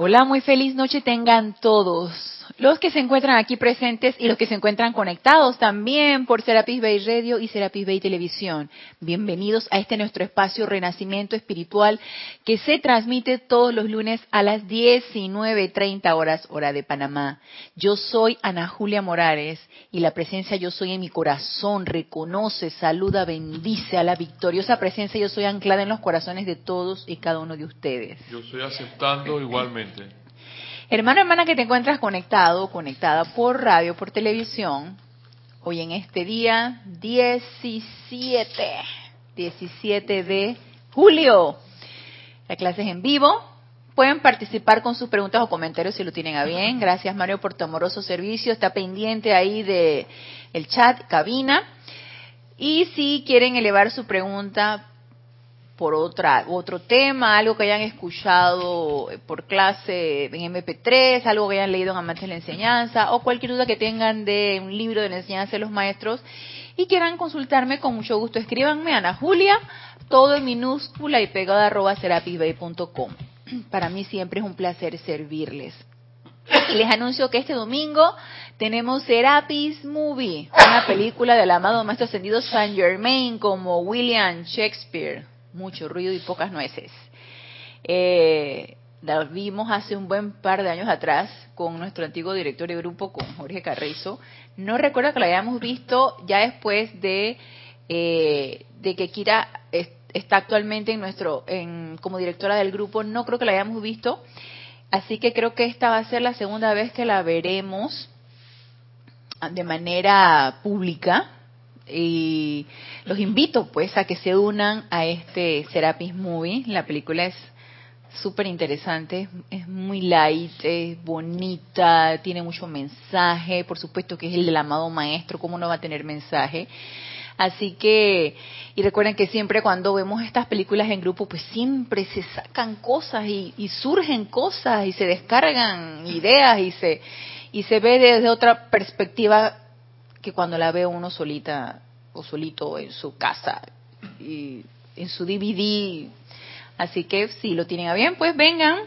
Hola, muy feliz noche tengan todos. Los que se encuentran aquí presentes y los que se encuentran conectados también por Serapis Bay Radio y Serapis Bay Televisión. Bienvenidos a este nuestro espacio Renacimiento Espiritual que se transmite todos los lunes a las 19.30 horas hora de Panamá. Yo soy Ana Julia Morales y la presencia yo soy en mi corazón reconoce, saluda, bendice a la victoriosa presencia yo soy anclada en los corazones de todos y cada uno de ustedes. Yo estoy aceptando igualmente. Hermano, hermana que te encuentras conectado, conectada por radio, por televisión, hoy en este día 17, 17 de julio. La clase es en vivo. Pueden participar con sus preguntas o comentarios si lo tienen a bien. Gracias Mario por tu amoroso servicio. Está pendiente ahí de el chat, cabina. Y si quieren elevar su pregunta, por otra, otro tema, algo que hayan escuchado por clase en MP3, algo que hayan leído en Amantes de la Enseñanza, o cualquier duda que tengan de un libro de la enseñanza de los maestros y quieran consultarme, con mucho gusto escríbanme Ana Julia, todo en minúscula y pegado arroba serapisbay.com. Para mí siempre es un placer servirles. Les anuncio que este domingo tenemos Serapis Movie, una película del amado maestro ascendido Saint Germain como William Shakespeare mucho ruido y pocas nueces. Eh, la vimos hace un buen par de años atrás con nuestro antiguo director de grupo, con Jorge Carrizo. No recuerdo que la hayamos visto ya después de, eh, de que Kira está actualmente en nuestro, en, como directora del grupo. No creo que la hayamos visto. Así que creo que esta va a ser la segunda vez que la veremos de manera pública y los invito pues a que se unan a este Serapis Movie. La película es súper interesante, es muy light, es bonita, tiene mucho mensaje, por supuesto que es el del amado maestro, ¿cómo no va a tener mensaje? Así que, y recuerden que siempre cuando vemos estas películas en grupo, pues siempre se sacan cosas y, y surgen cosas y se descargan ideas y se, y se ve desde otra perspectiva que cuando la ve uno solita o solito en su casa y en su DVD. Así que si lo tienen a bien, pues vengan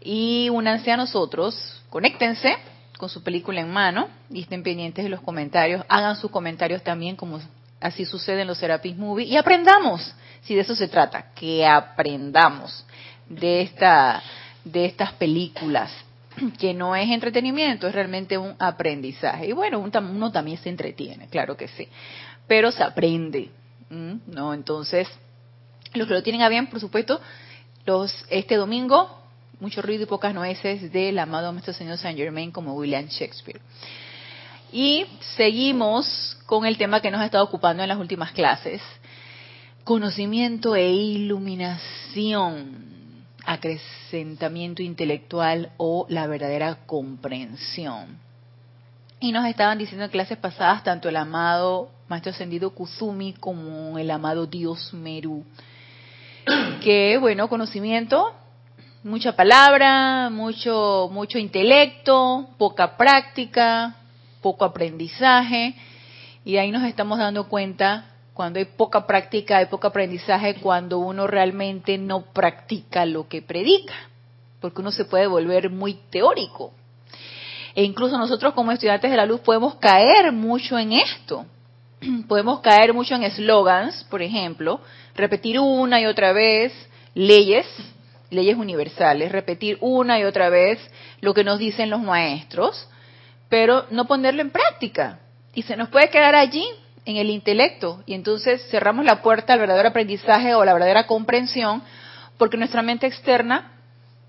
y únanse a nosotros, conéctense con su película en mano y estén pendientes de los comentarios. Hagan sus comentarios también, como así sucede en los Serapis Movie, y aprendamos, si de eso se trata, que aprendamos de esta de estas películas que no es entretenimiento, es realmente un aprendizaje. Y bueno, uno también se entretiene, claro que sí, pero se aprende, ¿no? Entonces, los que lo tienen a bien, por supuesto, los este domingo, mucho ruido y pocas nueces del amado nuestro Señor Saint Germain como William Shakespeare. Y seguimos con el tema que nos ha estado ocupando en las últimas clases, conocimiento e iluminación acrecentamiento intelectual o la verdadera comprensión. Y nos estaban diciendo en clases pasadas tanto el amado Maestro Ascendido Kuzumi como el amado Dios Meru, que bueno, conocimiento, mucha palabra, mucho, mucho intelecto, poca práctica, poco aprendizaje, y ahí nos estamos dando cuenta cuando hay poca práctica, hay poco aprendizaje, cuando uno realmente no practica lo que predica, porque uno se puede volver muy teórico. E incluso nosotros como estudiantes de la luz podemos caer mucho en esto. Podemos caer mucho en eslogans, por ejemplo, repetir una y otra vez leyes, leyes universales, repetir una y otra vez lo que nos dicen los maestros, pero no ponerlo en práctica. Y se nos puede quedar allí en el intelecto y entonces cerramos la puerta al verdadero aprendizaje o la verdadera comprensión porque nuestra mente externa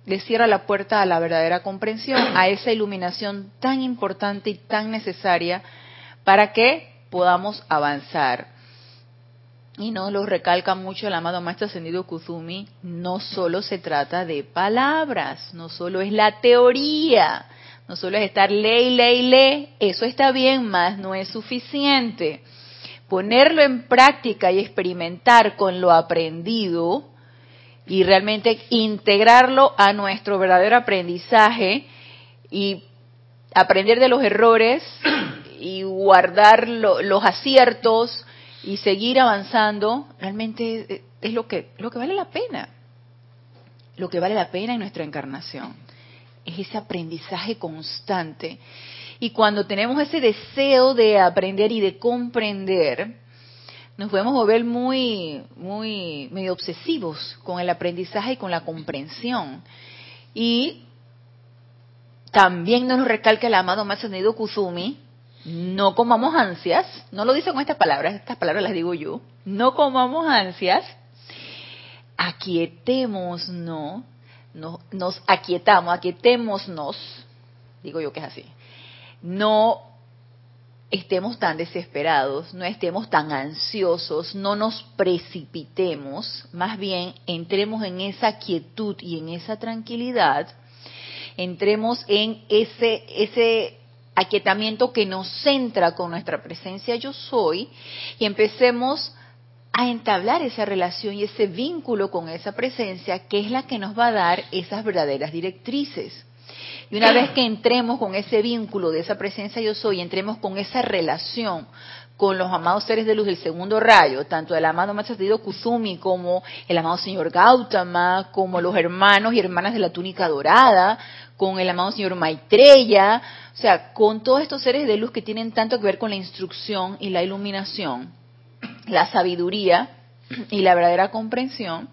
le cierra la puerta a la verdadera comprensión, a esa iluminación tan importante y tan necesaria para que podamos avanzar. Y nos lo recalca mucho el amado Maestro Ascendido Kuzumi, no solo se trata de palabras, no solo es la teoría, no solo es estar ley, ley, ley, eso está bien, más no es suficiente ponerlo en práctica y experimentar con lo aprendido y realmente integrarlo a nuestro verdadero aprendizaje y aprender de los errores y guardar los aciertos y seguir avanzando, realmente es lo que, lo que vale la pena. Lo que vale la pena en nuestra encarnación. es ese aprendizaje constante. Y cuando tenemos ese deseo de aprender y de comprender, nos podemos volver muy, muy, medio obsesivos con el aprendizaje y con la comprensión. Y también nos recalca el amado más ascendido Kuzumi, no comamos ansias, no lo dice con estas palabras, estas palabras las digo yo, no comamos ansias, aquietémonos, no, nos aquietamos, aquietémonos, digo yo que es así, no estemos tan desesperados, no estemos tan ansiosos, no nos precipitemos, más bien entremos en esa quietud y en esa tranquilidad, entremos en ese, ese aquietamiento que nos centra con nuestra presencia yo soy y empecemos a entablar esa relación y ese vínculo con esa presencia que es la que nos va a dar esas verdaderas directrices. Y una vez que entremos con ese vínculo de esa presencia yo soy, entremos con esa relación con los amados seres de luz del segundo rayo, tanto el amado Maestro Kusumi como el amado Señor Gautama, como los hermanos y hermanas de la túnica dorada, con el amado Señor Maitreya, o sea, con todos estos seres de luz que tienen tanto que ver con la instrucción y la iluminación, la sabiduría y la verdadera comprensión.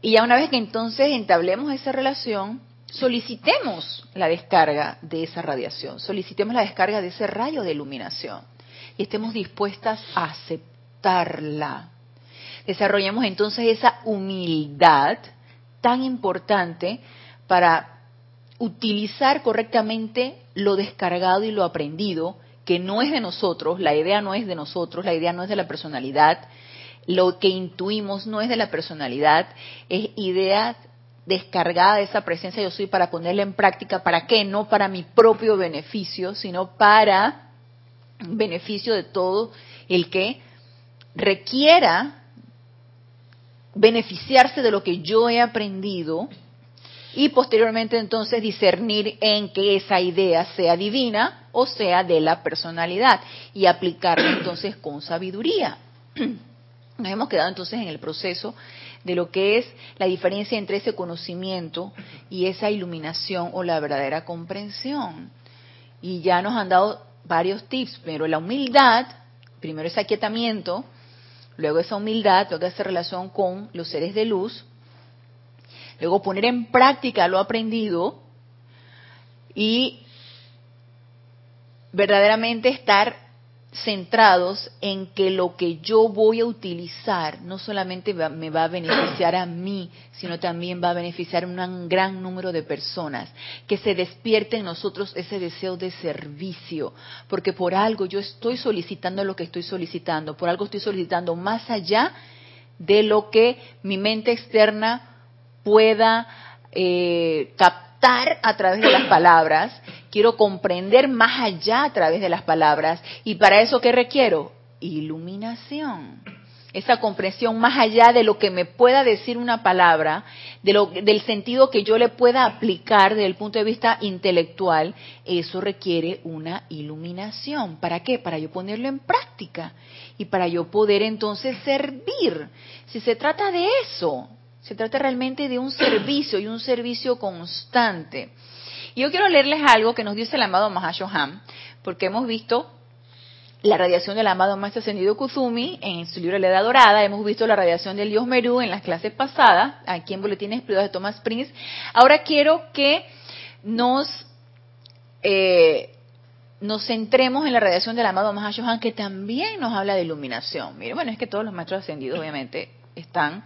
Y ya una vez que entonces entablemos esa relación, solicitemos la descarga de esa radiación, solicitemos la descarga de ese rayo de iluminación y estemos dispuestas a aceptarla. Desarrollemos entonces esa humildad tan importante para utilizar correctamente lo descargado y lo aprendido, que no es de nosotros, la idea no es de nosotros, la idea no es de la personalidad, lo que intuimos no es de la personalidad, es idea descargada de esa presencia yo soy para ponerla en práctica, ¿para qué? No para mi propio beneficio, sino para beneficio de todo el que requiera beneficiarse de lo que yo he aprendido y posteriormente entonces discernir en que esa idea sea divina o sea de la personalidad y aplicarla entonces con sabiduría. Nos hemos quedado entonces en el proceso de lo que es la diferencia entre ese conocimiento y esa iluminación o la verdadera comprensión. Y ya nos han dado varios tips, pero la humildad, primero ese aquietamiento, luego esa humildad, luego esa relación con los seres de luz, luego poner en práctica lo aprendido y verdaderamente estar centrados en que lo que yo voy a utilizar no solamente me va a beneficiar a mí, sino también va a beneficiar a un gran número de personas, que se despierte en nosotros ese deseo de servicio, porque por algo yo estoy solicitando lo que estoy solicitando, por algo estoy solicitando más allá de lo que mi mente externa pueda eh, captar a través de las palabras quiero comprender más allá a través de las palabras. ¿Y para eso qué requiero? Iluminación. Esa comprensión más allá de lo que me pueda decir una palabra, de lo, del sentido que yo le pueda aplicar desde el punto de vista intelectual, eso requiere una iluminación. ¿Para qué? Para yo ponerlo en práctica y para yo poder entonces servir. Si se trata de eso, se trata realmente de un servicio y un servicio constante. Yo quiero leerles algo que nos dice el amado Mahashohan, porque hemos visto la radiación del amado Maestro Ascendido Kuzumi en su libro La Edad Dorada, hemos visto la radiación del Dios Merú en las clases pasadas, aquí en Boletines Privados de Thomas Prince. Ahora quiero que nos, eh, nos centremos en la radiación del amado Mahashohan, que también nos habla de iluminación. Mire, bueno, es que todos los maestros ascendidos, obviamente, están,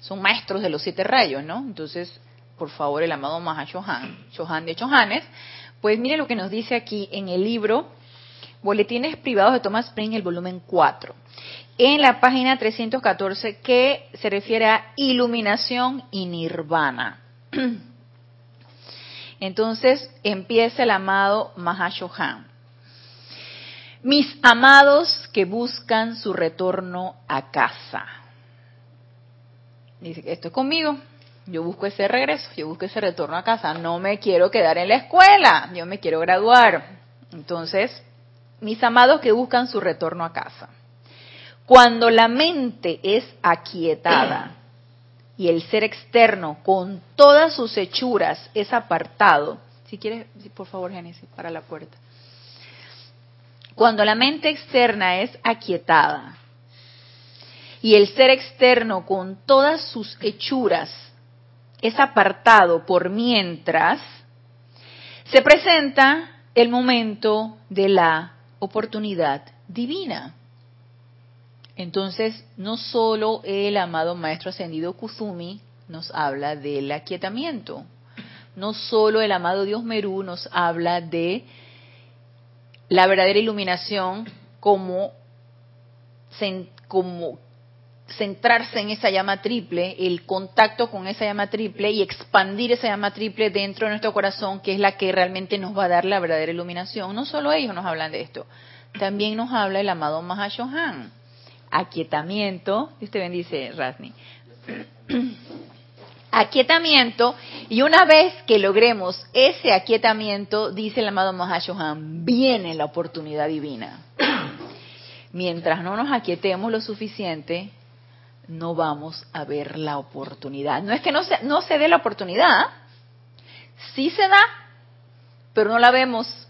son maestros de los siete rayos, ¿no? Entonces, por favor, el amado Mahashohan, Shohan de Chohanes, pues mire lo que nos dice aquí en el libro Boletines Privados de Thomas Spring, el volumen 4, en la página 314, que se refiere a iluminación y nirvana. Entonces empieza el amado Mahashohan. Mis amados que buscan su retorno a casa. Dice que esto es conmigo. Yo busco ese regreso, yo busco ese retorno a casa. No me quiero quedar en la escuela, yo me quiero graduar. Entonces, mis amados que buscan su retorno a casa. Cuando la mente es aquietada, y el ser externo con todas sus hechuras es apartado. Si quieres, por favor, Génesis, para la puerta. Cuando la mente externa es aquietada y el ser externo con todas sus hechuras es apartado por mientras, se presenta el momento de la oportunidad divina. Entonces, no solo el amado Maestro Ascendido Kuzumi nos habla del aquietamiento, no solo el amado Dios Merú nos habla de la verdadera iluminación como, como centrarse en esa llama triple, el contacto con esa llama triple y expandir esa llama triple dentro de nuestro corazón, que es la que realmente nos va a dar la verdadera iluminación. No solo ellos nos hablan de esto, también nos habla el amado Mahashohan. Aquietamiento, Dios te bendice, Rasni. aquietamiento, y una vez que logremos ese aquietamiento, dice el amado Mahashohan, viene la oportunidad divina. Mientras no nos aquietemos lo suficiente, no vamos a ver la oportunidad. No es que no se, no se dé la oportunidad, sí se da, pero no la vemos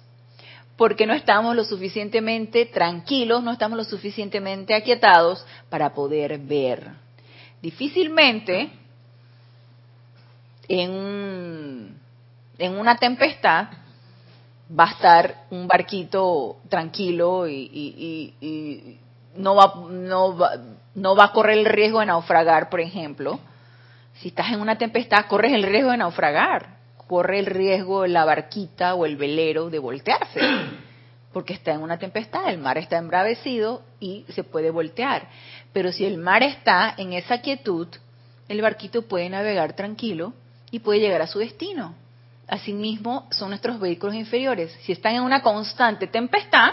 porque no estamos lo suficientemente tranquilos, no estamos lo suficientemente aquietados para poder ver. Difícilmente en, en una tempestad va a estar un barquito tranquilo y, no, va, no, va, no va a correr el riesgo de naufragar, por ejemplo. Si estás en una tempestad, corres el riesgo de naufragar, corre el riesgo la barquita o el velero de voltearse, porque está en una tempestad, el mar está embravecido y se puede voltear. Pero si el mar está en esa quietud, el barquito puede navegar tranquilo y puede llegar a su destino. Asimismo, son nuestros vehículos inferiores. Si están en una constante tempestad,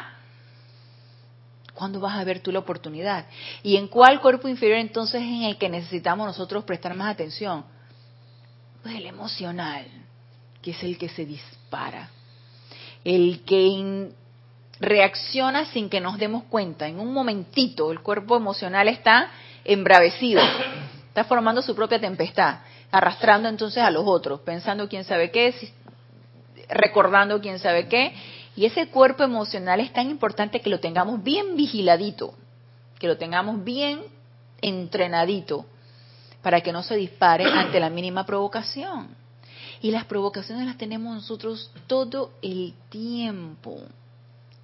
¿cuándo vas a ver tú la oportunidad? ¿Y en cuál cuerpo inferior entonces es en el que necesitamos nosotros prestar más atención? Pues el emocional, que es el que se dispara. El que reacciona sin que nos demos cuenta. En un momentito el cuerpo emocional está embravecido, está formando su propia tempestad arrastrando entonces a los otros, pensando quién sabe qué, recordando quién sabe qué. Y ese cuerpo emocional es tan importante que lo tengamos bien vigiladito, que lo tengamos bien entrenadito, para que no se dispare ante la mínima provocación. Y las provocaciones las tenemos nosotros todo el tiempo,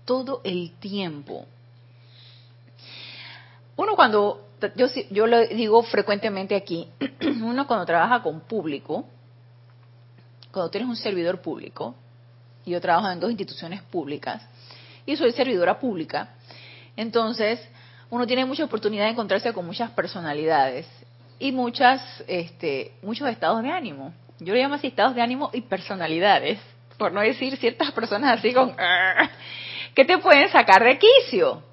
todo el tiempo. Uno cuando yo, yo lo digo frecuentemente aquí, uno cuando trabaja con público, cuando tienes un servidor público, y yo trabajo en dos instituciones públicas, y soy servidora pública, entonces uno tiene mucha oportunidad de encontrarse con muchas personalidades y muchas, este, muchos estados de ánimo. Yo le llamo así estados de ánimo y personalidades, por no decir ciertas personas así con que te pueden sacar de quicio.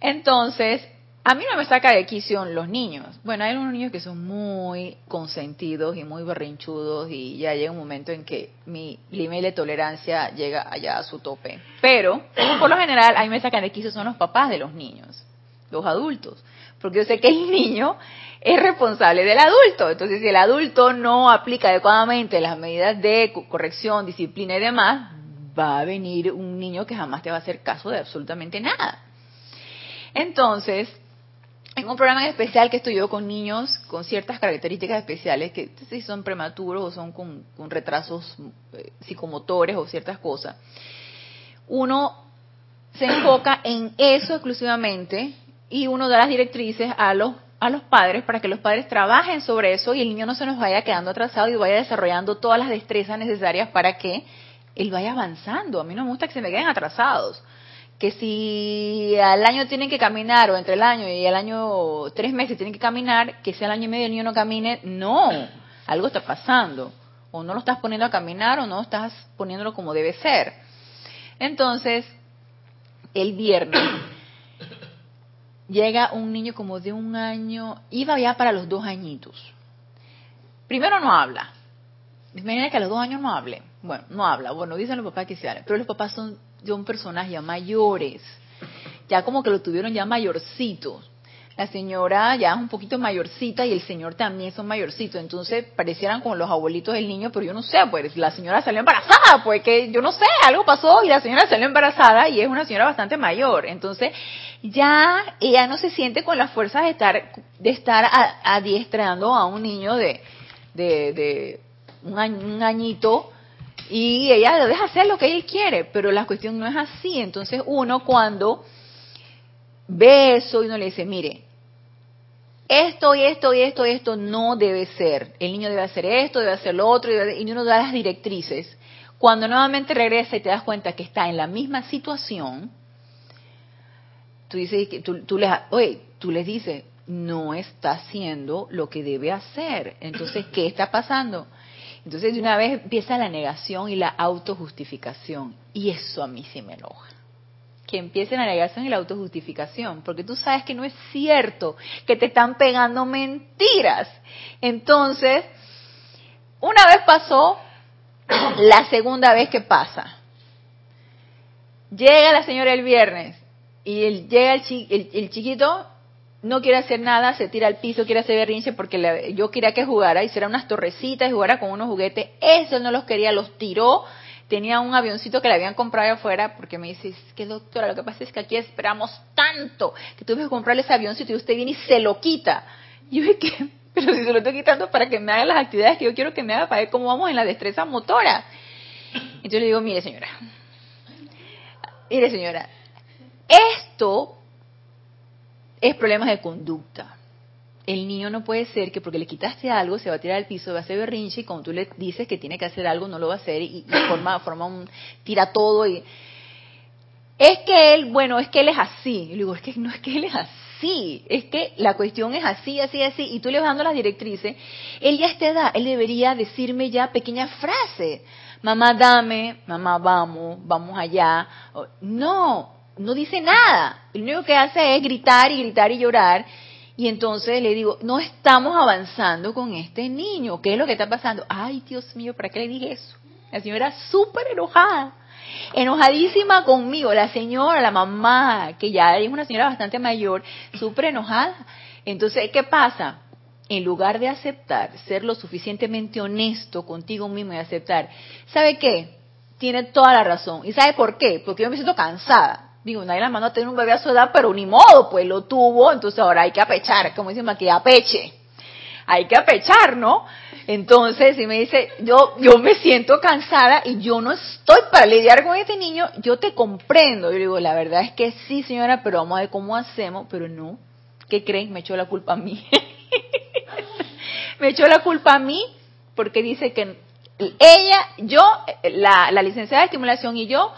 Entonces, a mí no me saca de quicio los niños. Bueno, hay unos niños que son muy consentidos y muy berrinchudos y ya llega un momento en que mi límite de tolerancia llega allá a su tope. Pero, por lo general, a mí me sacan de quicio son los papás de los niños, los adultos. Porque yo sé que el niño es responsable del adulto. Entonces, si el adulto no aplica adecuadamente las medidas de corrección, disciplina y demás, va a venir un niño que jamás te va a hacer caso de absolutamente nada. Entonces, en un programa especial que estudió con niños con ciertas características especiales, que si son prematuros o son con, retrasos eh, psicomotores o ciertas cosas, uno se enfoca en eso exclusivamente y uno da las directrices a los a los padres para que los padres trabajen sobre eso y el niño no se nos vaya quedando atrasado y vaya desarrollando todas las destrezas necesarias para que él vaya avanzando. A mí no me gusta que se me queden atrasados que si al año tienen que caminar o entre el año y el año tres meses tienen que caminar, que sea el año y medio el niño no camine, no, algo está pasando. O no lo estás poniendo a caminar o no estás poniéndolo como debe ser. Entonces, el viernes llega un niño como de un año, iba ya para los dos añitos. Primero no habla. Imagina que a los dos años no hable. Bueno, no habla. Bueno, dicen los papás que se habla. Pero los papás son son personas ya mayores, ya como que lo tuvieron ya mayorcitos. la señora ya es un poquito mayorcita y el señor también son mayorcitos, entonces parecieran como los abuelitos del niño, pero yo no sé, pues la señora salió embarazada, pues que yo no sé, algo pasó y la señora salió embarazada y es una señora bastante mayor, entonces ya ella no se siente con las fuerzas de estar de estar adiestrando a un niño de, de, un, un añito y ella deja hacer lo que él quiere, pero la cuestión no es así. Entonces uno cuando ve eso y uno le dice, mire, esto y esto y esto y esto no debe ser. El niño debe hacer esto, debe hacer lo otro, y uno da las directrices. Cuando nuevamente regresa y te das cuenta que está en la misma situación, tú dices, tú les, oye, tú les dices, no está haciendo lo que debe hacer. Entonces, ¿qué está pasando? Entonces, de una vez empieza la negación y la autojustificación. Y eso a mí sí me enoja. Que empiece la negación y la autojustificación. Porque tú sabes que no es cierto, que te están pegando mentiras. Entonces, una vez pasó, la segunda vez que pasa. Llega la señora el viernes y llega el, el chiquito no quiere hacer nada, se tira al piso, quiere hacer berrinche porque yo quería que jugara, hiciera unas torrecitas y jugara con unos juguetes. Eso no los quería, los tiró. Tenía un avioncito que le habían comprado afuera porque me dice, que doctora, lo que pasa es que aquí esperamos tanto que tuve que comprarle ese avioncito y usted viene y se lo quita. Y yo dije, pero si se lo estoy quitando para que me haga las actividades que yo quiero que me haga para ver cómo vamos en la destreza motora. Entonces le digo, mire señora, mire señora, esto es problemas de conducta. El niño no puede ser que porque le quitaste algo se va a tirar al piso, va a hacer berrinche y cuando tú le dices que tiene que hacer algo no lo va a hacer y, forma, forma un tira todo y es que él, bueno, es que él es así. Y le digo, es que no es que él es así, es que la cuestión es así, así, así, y tú le vas dando las directrices, él ya a esta edad, él debería decirme ya pequeñas frases, mamá dame, mamá vamos, vamos allá, no, no dice nada. Lo único que hace es gritar y gritar y llorar. Y entonces le digo, no estamos avanzando con este niño. ¿Qué es lo que está pasando? Ay, Dios mío, ¿para qué le dije eso? La señora súper enojada. Enojadísima conmigo. La señora, la mamá, que ya es una señora bastante mayor, súper enojada. Entonces, ¿qué pasa? En lugar de aceptar, ser lo suficientemente honesto contigo mismo y aceptar, ¿sabe qué? Tiene toda la razón. ¿Y sabe por qué? Porque yo me siento cansada Digo, nadie la mandó a tener un bebé a su edad, pero ni modo, pues lo tuvo, entonces ahora hay que apechar, como dicen aquí, apeche. Hay que apechar, ¿no? Entonces, si me dice, yo, yo me siento cansada y yo no estoy para lidiar con este niño, yo te comprendo. Yo digo, la verdad es que sí, señora, pero vamos a ver cómo hacemos, pero no. ¿Qué creen? Me echó la culpa a mí. me echó la culpa a mí porque dice que ella, yo, la, la licenciada de estimulación y yo,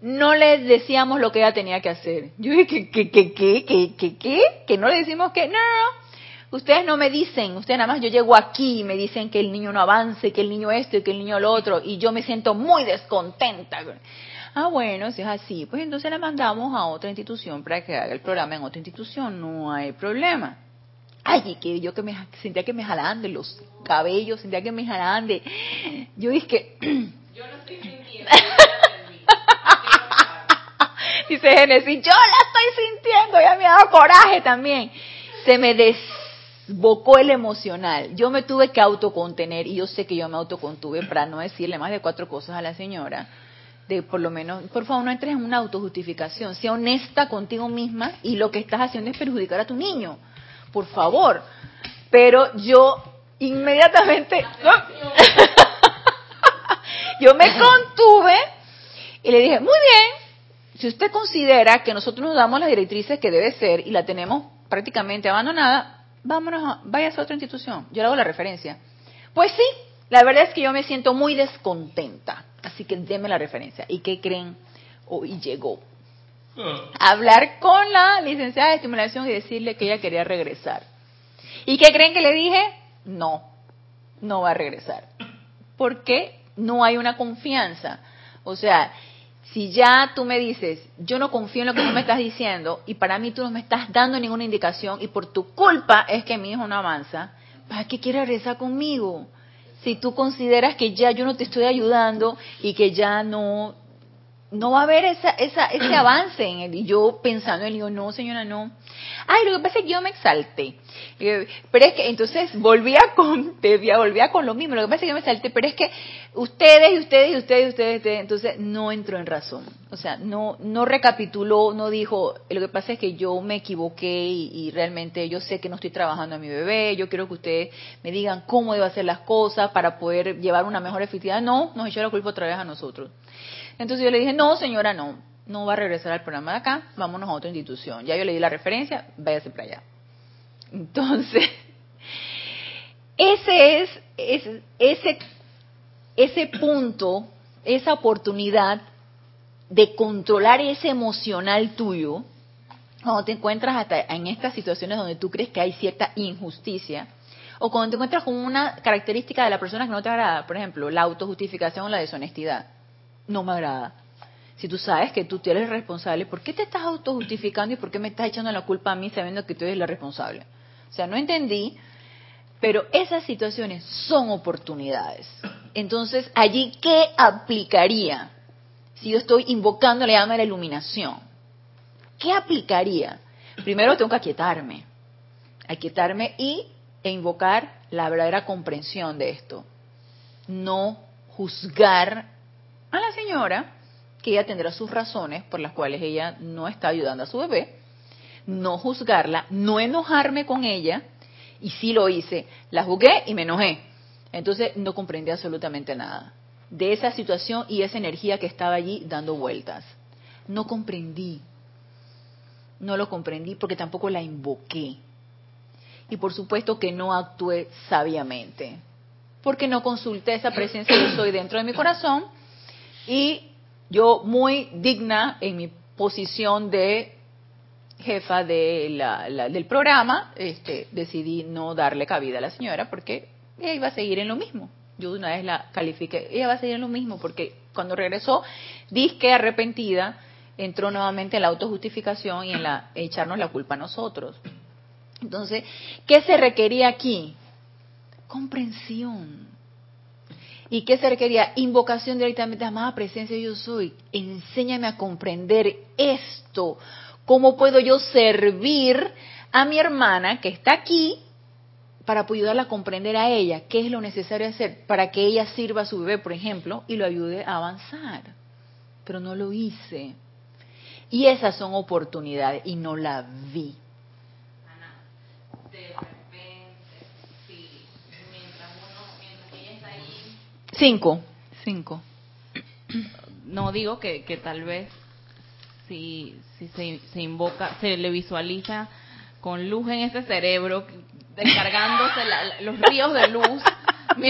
no le decíamos lo que ella tenía que hacer. Yo dije, ¿qué, qué, qué, qué, qué, qué? ¿Que no le decimos que? No, no, no. Ustedes no me dicen, ustedes nada más yo llego aquí y me dicen que el niño no avance, que el niño esto y que el niño lo otro, y yo me siento muy descontenta. Ah, bueno, si es así, pues entonces la mandamos a otra institución para que haga el programa en otra institución, no hay problema. Ay, que yo que me sentía que me jalaban de los cabellos, sentía que me jalaban de... Yo dije... Yo no estoy sintiendo. Dice Génesis, yo la estoy sintiendo, ya me ha dado coraje también. Se me desbocó el emocional. Yo me tuve que autocontener y yo sé que yo me autocontuve para no decirle más de cuatro cosas a la señora. De por lo menos, por favor, no entres en una autojustificación. Sea honesta contigo misma y lo que estás haciendo es perjudicar a tu niño. Por favor. Pero yo inmediatamente, yo me contuve y le dije, muy bien, si usted considera que nosotros nos damos las directrices que debe ser y la tenemos prácticamente abandonada, vámonos, a, váyase a otra institución. Yo le hago la referencia. Pues sí, la verdad es que yo me siento muy descontenta. Así que déme la referencia. ¿Y qué creen? Hoy llegó. A hablar con la licenciada de estimulación y decirle que ella quería regresar. ¿Y qué creen que le dije? No, no va a regresar. Porque no hay una confianza. O sea, si ya tú me dices, yo no confío en lo que tú me estás diciendo y para mí tú no me estás dando ninguna indicación y por tu culpa es que mi hijo no avanza, ¿para qué quieres regresar conmigo? Si tú consideras que ya yo no te estoy ayudando y que ya no, no va a haber esa, esa, ese avance en él. Y yo pensando, él digo, no, señora, no. Ay, lo que pasa es que yo me exalté. Pero es que, entonces, volvía con, volvía con lo mismo. Lo que pasa es que yo me exalté, pero es que ustedes, y ustedes, y ustedes, y ustedes, entonces no entró en razón. O sea, no, no recapituló, no dijo, lo que pasa es que yo me equivoqué y, y realmente yo sé que no estoy trabajando a mi bebé, yo quiero que ustedes me digan cómo debo hacer las cosas para poder llevar una mejor efectividad. No, nos echó la culpa otra vez a nosotros. Entonces yo le dije, no, señora, no, no va a regresar al programa de acá, vámonos a otra institución. Ya yo le di la referencia, váyase para allá. Entonces, ese es, ese, ese punto, esa oportunidad de controlar ese emocional tuyo, cuando te encuentras hasta en estas situaciones donde tú crees que hay cierta injusticia, o cuando te encuentras con una característica de la persona que no te agrada, por ejemplo, la autojustificación o la deshonestidad no me agrada. Si tú sabes que tú eres responsable, ¿por qué te estás autojustificando y por qué me estás echando la culpa a mí sabiendo que tú eres la responsable? O sea, no entendí, pero esas situaciones son oportunidades. Entonces, allí, ¿qué aplicaría? Si yo estoy invocando la llama de la iluminación, ¿qué aplicaría? Primero tengo que aquietarme, aquietarme y e invocar la verdadera comprensión de esto. No juzgar a la señora que ella tendrá sus razones por las cuales ella no está ayudando a su bebé, no juzgarla, no enojarme con ella, y sí lo hice, la juzgué y me enojé. Entonces no comprendí absolutamente nada de esa situación y esa energía que estaba allí dando vueltas. No comprendí, no lo comprendí porque tampoco la invoqué. Y por supuesto que no actué sabiamente, porque no consulté esa presencia que soy dentro de mi corazón y yo muy digna en mi posición de jefa de la, del programa, este, decidí no darle cabida a la señora porque ella iba a seguir en lo mismo. Yo una vez la califiqué, ella va a seguir en lo mismo porque cuando regresó, disque arrepentida, entró nuevamente en la autojustificación y en la echarnos la culpa a nosotros. Entonces, ¿qué se requería aquí? Comprensión. ¿Y qué se requería? Invocación directamente, amada presencia yo soy. Enséñame a comprender esto. ¿Cómo puedo yo servir a mi hermana que está aquí para ayudarla a comprender a ella qué es lo necesario hacer para que ella sirva a su bebé, por ejemplo, y lo ayude a avanzar? Pero no lo hice. Y esas son oportunidades y no la vi. Cinco. Cinco. No digo que, que tal vez si, si se, se invoca, se le visualiza con luz en ese cerebro, descargándose los ríos de luz.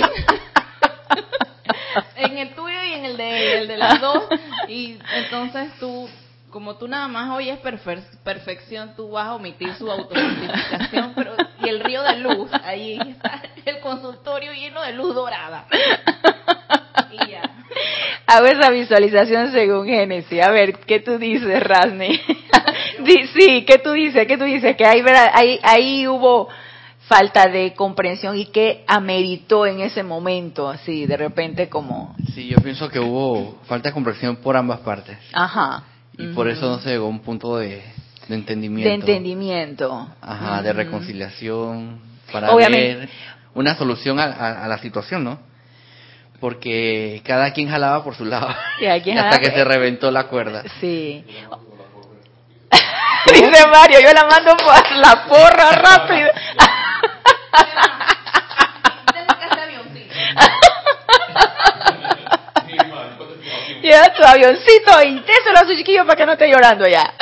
en el tuyo y en el de, el de las dos. Y entonces tú como tú nada más oyes perfección, tú vas a omitir su autojustificación, pero y el río de luz, ahí está el consultorio lleno de luz dorada. Y ya. Hago esa visualización según Génesis. A ver, ¿qué tú dices, Rasni? sí, ¿qué tú dices? ¿Qué tú dices? Que ahí, ahí, ahí hubo falta de comprensión y que ameritó en ese momento, así, de repente como... Sí, yo pienso que hubo falta de comprensión por ambas partes. Ajá. Y por eso no se llegó a un punto de, entendimiento. De entendimiento. Ajá, de reconciliación, para ver una solución a, la situación, ¿no? Porque cada quien jalaba por su lado. hasta que se reventó la cuerda. Sí. Dice Mario, yo la mando por la porra rápido. Lleva tu avioncito y a su chiquillo para que no esté llorando ya.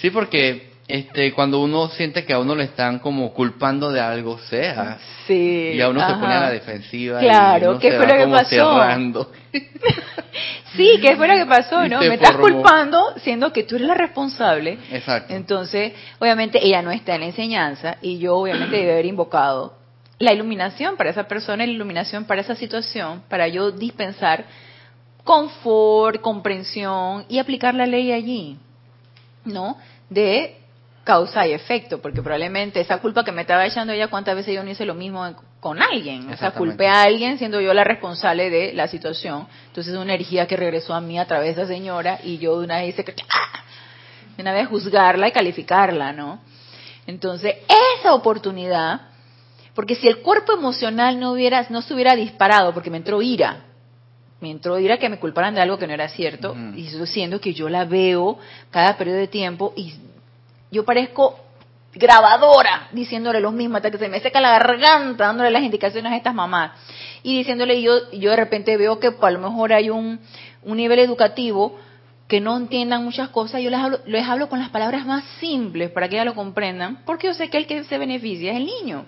Sí, porque este cuando uno siente que a uno le están como culpando de algo sea sí y a uno se pone a la defensiva claro qué fue lo que pasó sí qué fue lo que pasó no me estás culpando siendo que tú eres la responsable. Exacto. Entonces obviamente ella no está en la enseñanza y yo obviamente debe haber invocado la iluminación para esa persona, la iluminación para esa situación, para yo dispensar confort, comprensión y aplicar la ley allí, ¿no? De causa y efecto, porque probablemente esa culpa que me estaba echando ella, cuántas veces yo no hice lo mismo con alguien, o sea, culpé a alguien siendo yo la responsable de la situación. Entonces, una energía que regresó a mí a través de esa señora y yo de una vez hice que, ¡ah! de una vez juzgarla y calificarla, ¿no? Entonces, esa oportunidad, porque si el cuerpo emocional no hubiera, no se hubiera disparado, porque me entró ira, me entró ira que me culparan de algo que no era cierto, y estoy diciendo que yo la veo cada periodo de tiempo y yo parezco grabadora diciéndole lo mismo hasta que se me seca la garganta dándole las indicaciones a estas mamás. Y diciéndole yo yo de repente veo que pues, a lo mejor hay un, un nivel educativo que no entiendan muchas cosas yo les hablo, les hablo con las palabras más simples para que ellas lo comprendan porque yo sé que el que se beneficia es el niño.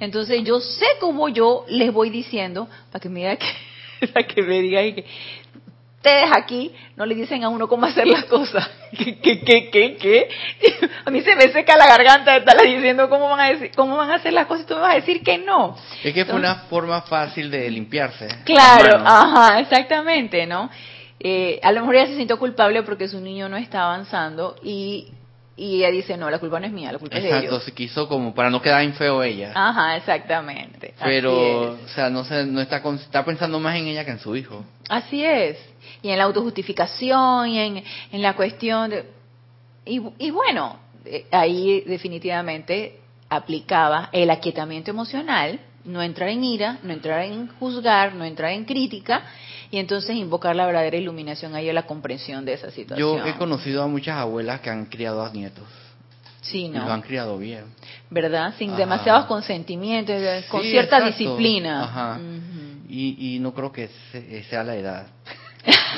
Entonces yo sé cómo yo les voy diciendo para que me diga que, para que me digan que ustedes aquí no le dicen a uno cómo hacer las cosas. ¿Qué, qué, qué, qué, qué? A mí se me seca la garganta de estarle diciendo cómo van a decir, cómo van a hacer las cosas y tú me vas a decir que no. Es que fue una forma fácil de limpiarse. Claro, ajá, exactamente, ¿no? Eh, a lo mejor ella se sintió culpable porque su niño no está avanzando y y ella dice, no, la culpa no es mía, la culpa es de ellos. Exacto, se quiso como para no quedar en feo ella. Ajá, exactamente. Pero, o sea, no, se, no está, está pensando más en ella que en su hijo. Así es. Y en la autojustificación y en, en la cuestión de... Y, y bueno, eh, ahí definitivamente aplicaba el aquietamiento emocional, no entrar en ira, no entrar en juzgar, no entrar en crítica y entonces invocar la verdadera iluminación ahí a la comprensión de esa situación. Yo he conocido a muchas abuelas que han criado a nietos. Sí, ¿no? Y lo han criado bien. ¿Verdad? Sin demasiados consentimientos, con cierta disciplina. Ajá. y, y no creo que sea la edad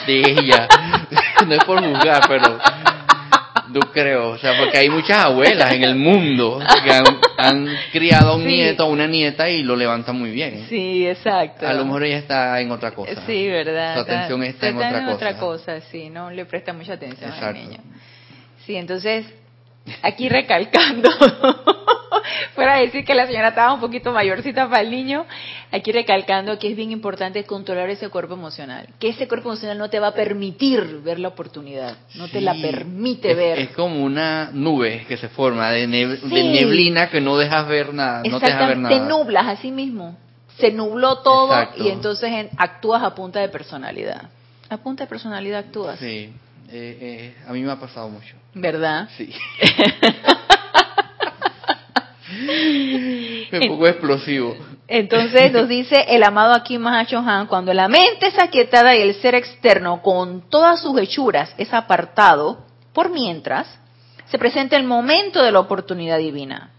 de ella. no es por juzgar, pero no creo, o sea, porque hay muchas abuelas en el mundo que han, criado a un nieto o una nieta y lo levantan muy bien. Sí, exacto. A lo mejor ella está en otra cosa. Sí, verdad. Su atención está, en, otra, cosa. otra cosa. sí, no le presta mucha atención al niño. Sí, entonces, aquí recalcando fuera decir que la señora estaba un poquito mayorcita para el niño, aquí recalcando que es bien importante controlar ese cuerpo emocional, que ese cuerpo emocional no te va a permitir ver la oportunidad, no te la permite ver. Es como una nube que se forma de, neblina que no dejas ver nada, no te deja ver nada. Te nublas a sí mismo, se nubló todo y entonces actúas a punta de personalidad. A punta de personalidad actúas. Sí, eh, eh, a mí me ha pasado mucho. ¿Verdad? Sí. Un poco explosivo. Entonces nos dice el amado aquí Mahacho Han, cuando la mente es aquietada y el ser externo con todas sus hechuras es apartado, por mientras, se presenta el momento de la oportunidad divina.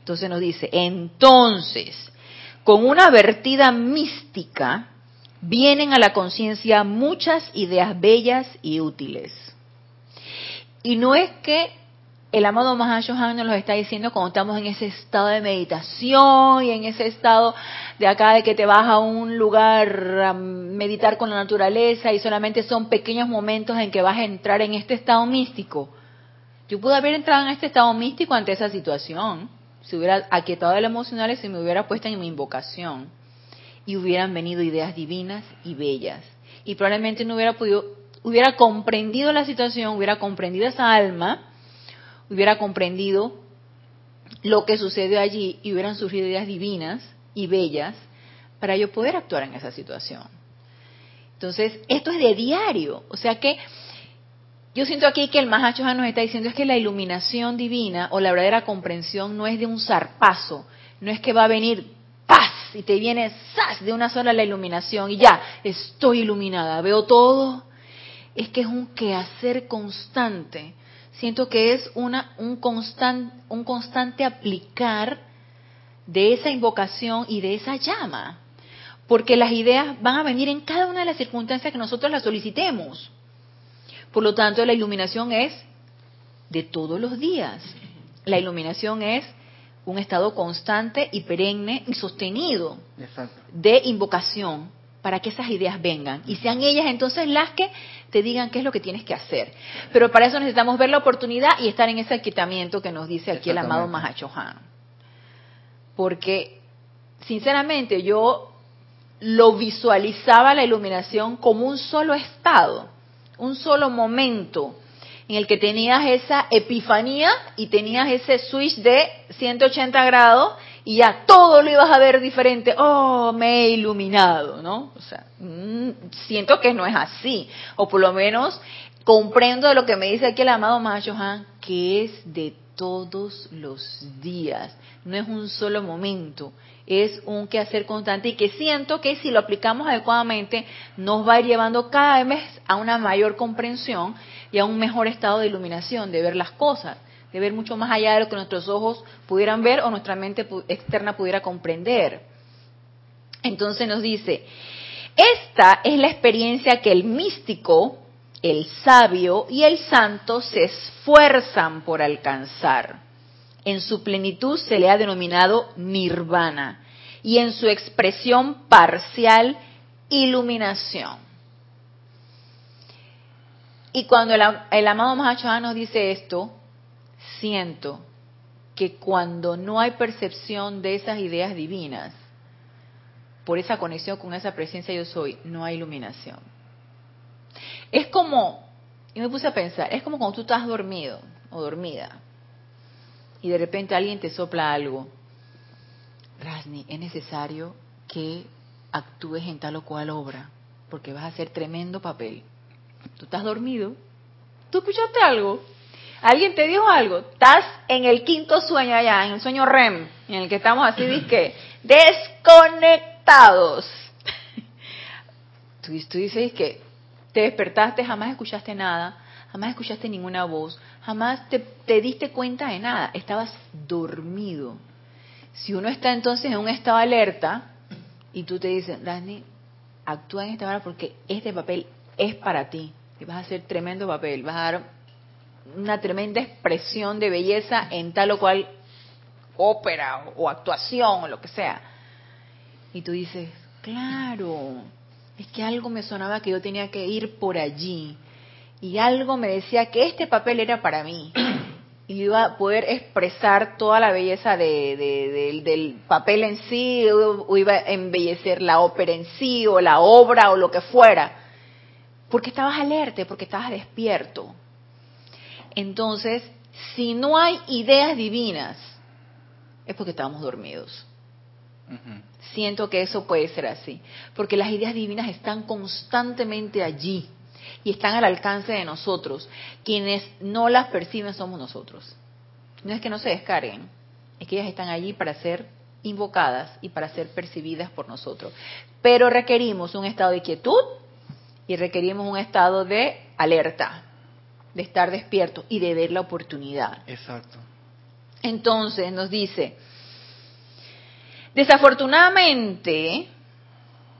Entonces nos dice, entonces, con una vertida mística, vienen a la conciencia muchas ideas bellas y útiles. Y no es que el amado Mahashohan nos lo está diciendo cuando estamos en ese estado de meditación y en ese estado de acá de que te vas a un lugar a meditar con la naturaleza y solamente son pequeños momentos en que vas a entrar en este estado místico. Yo pude haber entrado en este estado místico ante esa situación, si hubiera aquietado el emocional y si me hubiera puesto en mi invocación y hubieran venido ideas divinas y bellas. Y probablemente no hubiera podido, hubiera comprendido la situación, hubiera comprendido esa alma hubiera comprendido lo que sucedió allí y hubieran surgido ideas divinas y bellas para yo poder actuar en esa situación. Entonces, esto es de diario. O sea que yo siento aquí que el Mahacho nos está diciendo es que la iluminación divina o la verdadera comprensión no es de un zarpazo, no es que va a venir y te viene ¡zas! de una sola la iluminación y ya, estoy iluminada, veo todo. Es que es un quehacer constante siento que es una, un, un constante aplicar de esa invocación y de esa llama, porque las ideas van a venir en cada una de las circunstancias que nosotros las solicitemos. Por lo tanto, la iluminación es de todos los días. La iluminación es un estado constante y perenne y sostenido de invocación para que esas ideas vengan y sean ellas entonces las que te digan qué es lo que tienes que hacer. Pero para eso necesitamos ver la oportunidad y estar en ese aquietamiento que nos dice aquí el amado Mahachohan. Porque, sinceramente, yo lo visualizaba la iluminación como un solo estado, un solo momento en el que tenías esa epifanía y tenías ese switch de 180 grados y ya todo lo ibas a ver diferente, oh, me he iluminado, ¿no? O sea, mm, siento que no es así, o por lo menos comprendo de lo que me dice aquí el amado Mahachohan, que es de todos los días, no es un solo momento, es un quehacer constante y que siento que si lo aplicamos adecuadamente nos va a ir llevando cada vez a una mayor comprensión y a un mejor estado de iluminación, de ver las cosas, de ver mucho más allá de lo que nuestros ojos pudieran ver o nuestra mente externa pudiera comprender. Entonces nos dice, esta es la experiencia que el místico, el sabio y el santo se esfuerzan por alcanzar. En su plenitud se le ha denominado nirvana y en su expresión parcial iluminación. Y cuando el, amado Mahachohan nos dice esto, siento que cuando no hay percepción de esas ideas divinas, por esa conexión con esa presencia yo soy, no hay iluminación. Es como, y me puse a pensar, es como cuando tú estás dormido o dormida y de repente alguien te sopla algo. Rasni, es necesario que actúes en tal o cual obra, porque vas a hacer tremendo papel. Tú estás dormido, tú escuchaste algo, alguien te dijo algo, estás en el quinto sueño allá, en el sueño REM, en el que estamos así, que desconectados. Tú, tú dices que te despertaste, jamás escuchaste nada, jamás escuchaste ninguna voz, jamás te, diste cuenta de nada, estabas dormido. Si uno está entonces en un estado alerta y tú te dices, Dani, actúa en esta hora porque este papel es para ti, y vas a hacer tremendo papel, vas a dar una tremenda expresión de belleza en tal o cual ópera o, o actuación o lo que sea. Y tú dices, claro, es que algo me sonaba que yo tenía que ir por allí. Y algo me decía que este papel era para mí y iba a poder expresar toda la belleza del papel en sí, o iba a embellecer la ópera en sí, o la obra, o lo que fuera, porque estabas alerta, porque estabas despierto. Entonces, si no hay ideas divinas, es porque estamos dormidos. Siento que eso puede ser así, porque las ideas divinas están constantemente allí y están al alcance de nosotros. Quienes no las perciben somos nosotros. No es que no se descarguen, es que ellas están allí para ser invocadas y para ser percibidas por nosotros. Pero requerimos un estado de quietud y requerimos un estado de alerta, de estar despierto y de ver la oportunidad. Exacto. Entonces nos dice, desafortunadamente,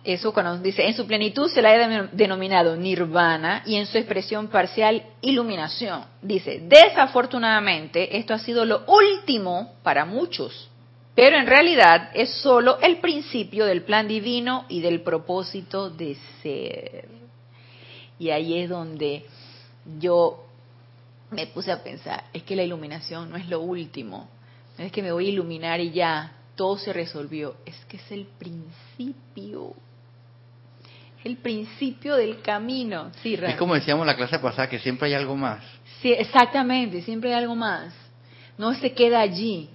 eso cuando dice, en su plenitud se la ha denominado nirvana y en su expresión parcial iluminación. Dice, desafortunadamente esto ha sido lo último para muchos, pero en realidad es solo el principio del plan divino y del propósito de ser. Y ahí es donde yo me puse a pensar, es que la iluminación no es lo último, no es que me voy a iluminar y ya, todo se resolvió, es que es el principio el principio del camino. Sí, es como decíamos la clase pasada, que siempre hay algo más. Sí, exactamente, siempre hay algo más. No se queda allí.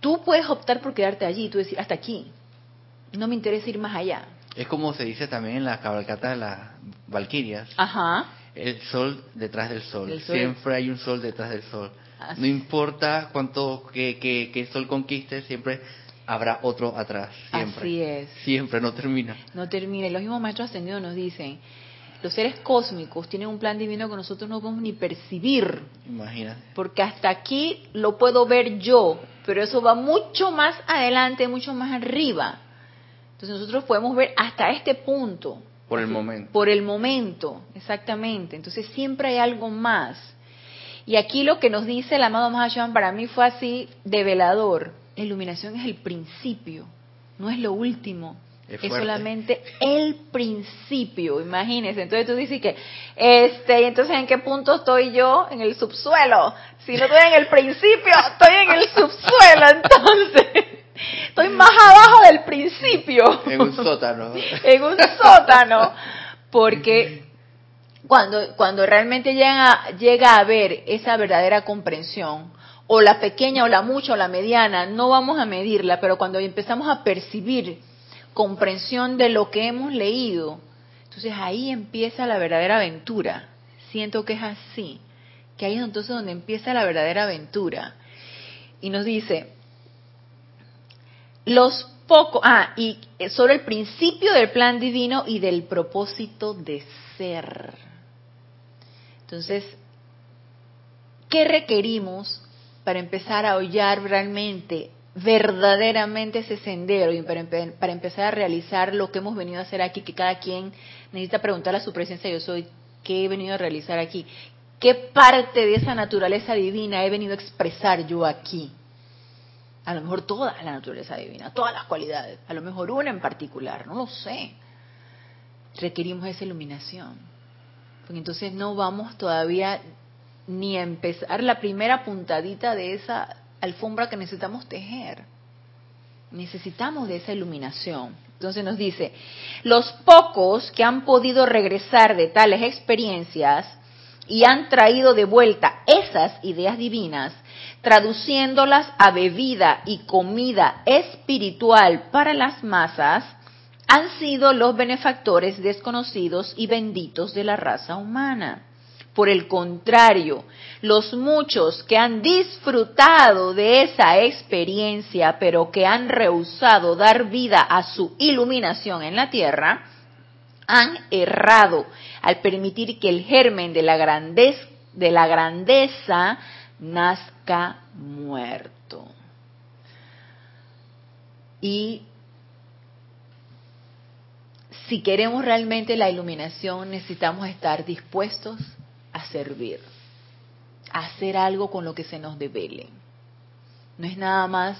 Tú puedes optar por quedarte allí, tú decir, hasta aquí. No me interesa ir más allá. Es como se dice también en la cabalgata de las Valquirias. Ajá. El sol detrás del sol. Siempre hay un sol detrás del sol. No importa cuánto que, que, que el sol conquiste, siempre habrá otro atrás, siempre. Así es. Siempre, no termina. No termina. Y los mismos maestros ascendidos nos dicen, los seres cósmicos tienen un plan divino que nosotros no podemos ni percibir. Imagínate. Porque hasta aquí lo puedo ver yo, pero eso va mucho más adelante, mucho más arriba. Entonces nosotros podemos ver hasta este punto. Por el momento. Por el momento, exactamente. Entonces siempre hay algo más. Y aquí lo que nos dice el amado Mahashohan para mí fue así de velador la iluminación es el principio, no es lo último. Es, solamente el principio, imagínense. Entonces tú dices que, este, y entonces en qué punto estoy yo? En el subsuelo. Si no estoy en el principio, estoy en el subsuelo, entonces. Estoy más abajo del principio. En un sótano. en un sótano. Porque cuando, cuando realmente llega, llega a ver esa verdadera comprensión, o la pequeña o la mucha o la mediana, no vamos a medirla, pero cuando empezamos a percibir comprensión de lo que hemos leído, entonces ahí empieza la verdadera aventura. Siento que es así, que ahí es entonces donde empieza la verdadera aventura. Y nos dice, los pocos, ah, y sobre el principio del plan divino y del propósito de ser. Entonces, ¿qué requerimos para empezar a hollar realmente, verdaderamente ese sendero y para, para, empezar a realizar lo que hemos venido a hacer aquí, que cada quien necesita preguntar a su presencia, yo soy, ¿qué he venido a realizar aquí? ¿Qué parte de esa naturaleza divina he venido a expresar yo aquí? A lo mejor toda la naturaleza divina, todas las cualidades, a lo mejor una en particular, no lo sé. Requerimos esa iluminación. Porque entonces no vamos todavía ni empezar la primera puntadita de esa alfombra que necesitamos tejer. Necesitamos de esa iluminación. Entonces nos dice, los pocos que han podido regresar de tales experiencias y han traído de vuelta esas ideas divinas, traduciéndolas a bebida y comida espiritual para las masas, han sido los benefactores desconocidos y benditos de la raza humana. Por el contrario, los muchos que han disfrutado de esa experiencia, pero que han rehusado dar vida a su iluminación en la tierra, han errado al permitir que el germen de la grandeza, nazca muerto. Y si queremos realmente la iluminación, necesitamos estar dispuestos a servir, a hacer algo con lo que se nos devele. No es nada más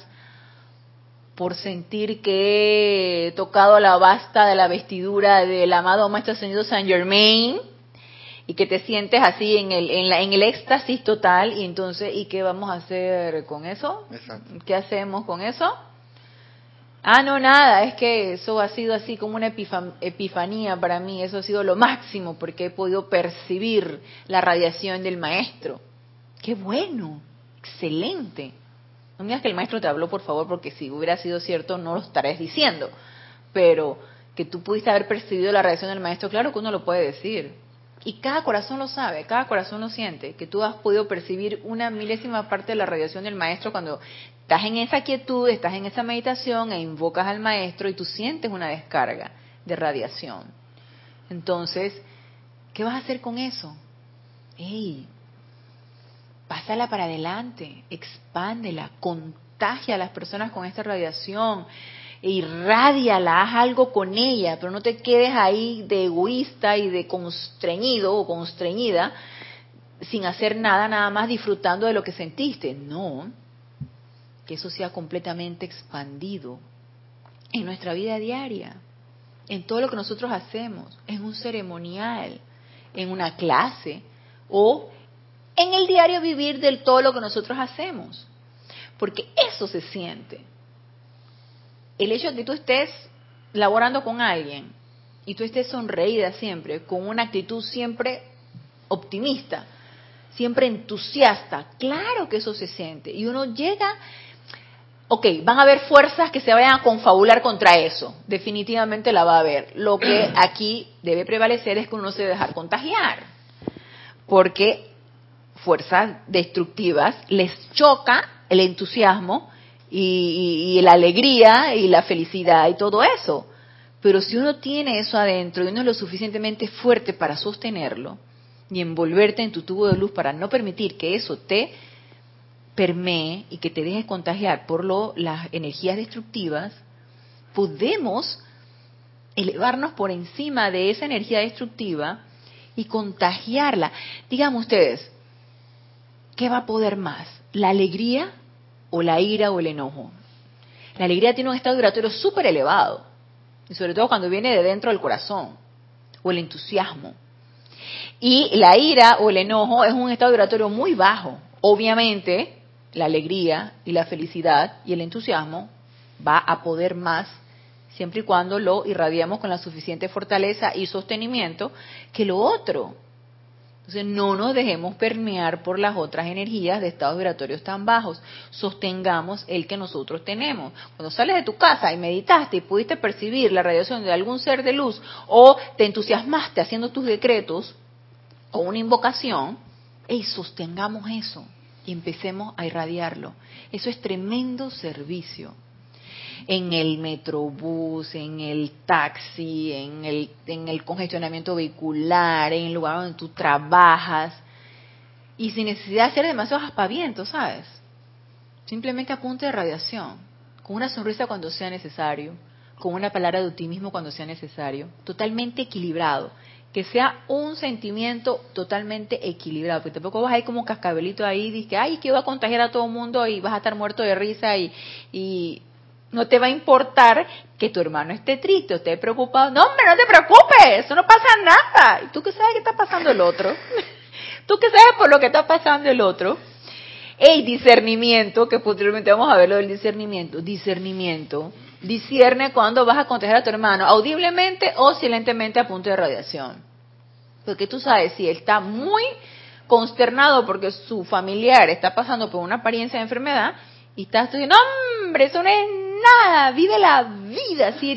por sentir que he tocado la basta de la vestidura del amado Maestro Señor Saint Germain y que te sientes así en el, en, la, en el éxtasis total y entonces, ¿y qué vamos a hacer con eso? ¿Qué hacemos con eso? Ah, no, nada, es que eso ha sido así como una epifanía para mí, eso ha sido lo máximo porque he podido percibir la radiación del maestro. Qué bueno, excelente. No me digas que el maestro te habló, por favor, porque si hubiera sido cierto no lo estarías diciendo, pero que tú pudiste haber percibido la radiación del maestro, claro que uno lo puede decir. Y cada corazón lo sabe, cada corazón lo siente, que tú has podido percibir una milésima parte de la radiación del maestro cuando estás en esa quietud, estás en esa meditación e invocas al maestro y tú sientes una descarga de radiación. Entonces, ¿qué vas a hacer con eso? ¡Ey! Pásala para adelante, expándela, contagia a las personas con esta radiación, irradiala, haz algo con ella, pero no te quedes ahí de egoísta y de constreñido o constreñida sin hacer nada, nada más disfrutando de lo que sentiste. No, que eso sea completamente expandido en nuestra vida diaria, en todo lo que nosotros hacemos, en un ceremonial, en una clase o en el diario vivir del todo lo que nosotros hacemos. Porque eso se siente. El hecho de que tú estés laborando con alguien y tú estés sonreída siempre, con una actitud siempre optimista, siempre entusiasta, claro que eso se siente. Y uno llega ok, van a haber fuerzas que se vayan a confabular contra eso. Definitivamente la va a haber. Lo que aquí debe prevalecer es que uno se dejar contagiar. Porque fuerzas destructivas les choca el entusiasmo y, la alegría y la felicidad y todo eso. Pero si uno tiene eso adentro y uno es lo suficientemente fuerte para sostenerlo y envolverte en tu tubo de luz para no permitir que eso te permee y que te dejes contagiar por lo, las energías destructivas, podemos elevarnos por encima de esa energía destructiva y contagiarla. Díganme ustedes, ¿qué va a poder más? ¿La alegría o la ira o el enojo? La alegría tiene un estado vibratorio súper elevado, y sobre todo cuando viene de dentro del corazón, o el entusiasmo. Y la ira o el enojo es un estado vibratorio muy bajo. Obviamente, la alegría y la felicidad y el entusiasmo va a poder más siempre y cuando lo irradiamos con la suficiente fortaleza y sostenimiento que lo otro. Entonces no nos dejemos permear por las otras energías de estados vibratorios tan bajos. Sostengamos el que nosotros tenemos. Cuando sales de tu casa y meditaste y pudiste percibir la radiación de algún ser de luz o te entusiasmaste haciendo tus decretos o una invocación, y sostengamos eso y empecemos a irradiarlo. Eso es tremendo servicio en el metrobús, en el taxi, en el, en el congestionamiento vehicular, en el lugar donde tú trabajas, y sin necesidad de hacer demasiados aspavientos, ¿sabes? Simplemente apunte de radiación, con una sonrisa cuando sea necesario, con una palabra de optimismo cuando sea necesario, totalmente equilibrado, que sea un sentimiento totalmente equilibrado, porque tampoco vas a ir como cascabelito ahí, que, ay, que va a contagiar a todo el mundo y vas a estar muerto de risa y no te va a importar que tu hermano esté triste esté preocupado. No, hombre, no te preocupes, eso no pasa nada. ¿Y tú qué sabes qué está pasando el otro? ¿Tú qué sabes por lo que está pasando el otro? El discernimiento, que posteriormente vamos a ver lo del discernimiento. Discernimiento. Discierne cuando vas a contagiar a tu hermano, audiblemente o silentemente a punto de radiación. Porque tú sabes, si él está muy consternado porque su familiar está pasando por una apariencia de enfermedad y estás diciendo, hombre, eso no es nada, vive la vida, así,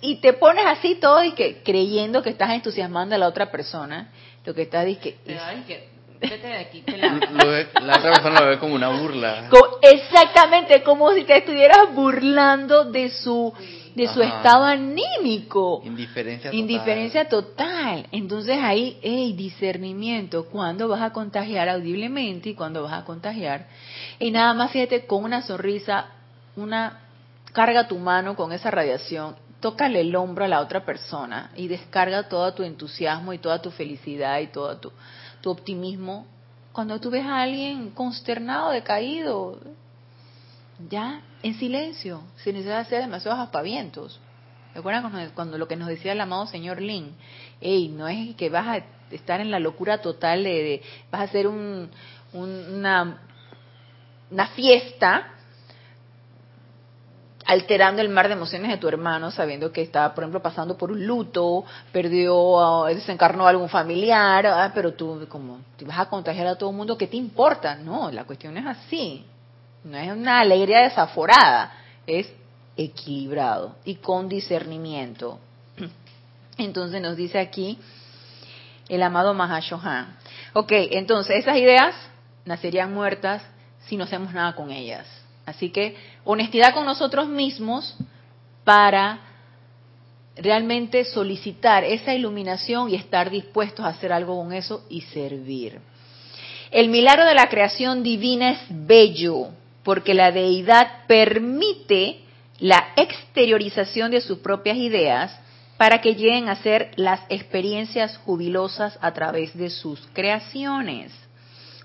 y te pones así todo y que creyendo que estás entusiasmando a la otra persona, lo que estás es que... Vete de aquí, la otra persona lo ve como una burla. Exactamente, como si te estuvieras burlando de su de su estado anímico. Indiferencia total. Indiferencia total. Entonces ahí, hey, discernimiento, cuando vas a contagiar audiblemente y cuando vas a contagiar. Y nada más fíjate, con una sonrisa, una carga tu mano con esa radiación, tócale el hombro a la otra persona y descarga todo tu entusiasmo y toda tu felicidad y todo tu, optimismo. Cuando tú ves a alguien consternado, decaído, ya en silencio, sin necesidad de hacer demasiados aspavientos. ¿Recuerdan cuando, cuando lo que nos decía el amado señor Lin? Ey, no es que vas a estar en la locura total de, vas a hacer un, una, una fiesta alterando el mar de emociones de tu hermano, sabiendo que está, por ejemplo, pasando por un luto, perdió, ah, desencarnó a algún familiar, ah, pero tú, como, te vas a contagiar a todo el mundo, ¿qué te importa? No, la cuestión es así. No es una alegría desaforada, es equilibrado y con discernimiento. Entonces nos dice aquí el amado Mahashohan. Ok, entonces esas ideas nacerían muertas si no hacemos nada con ellas. Así que honestidad con nosotros mismos para realmente solicitar esa iluminación y estar dispuestos a hacer algo con eso y servir. El milagro de la creación divina es bello, porque la deidad permite la exteriorización de sus propias ideas para que lleguen a ser las experiencias jubilosas a través de sus creaciones.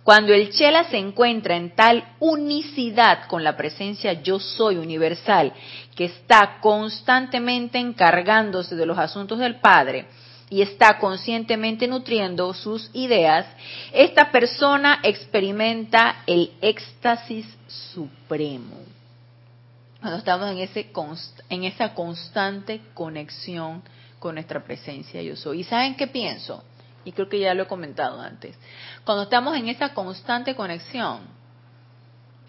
Cuando el Chela se encuentra en tal unicidad con la presencia yo soy universal, que está constantemente encargándose de los asuntos del Padre, y está conscientemente nutriendo sus ideas, esta persona experimenta el éxtasis supremo. Cuando estamos en, ese en esa constante conexión con nuestra presencia yo soy. ¿Y saben qué pienso? Y creo que ya lo he comentado antes. Cuando estamos en esa constante conexión,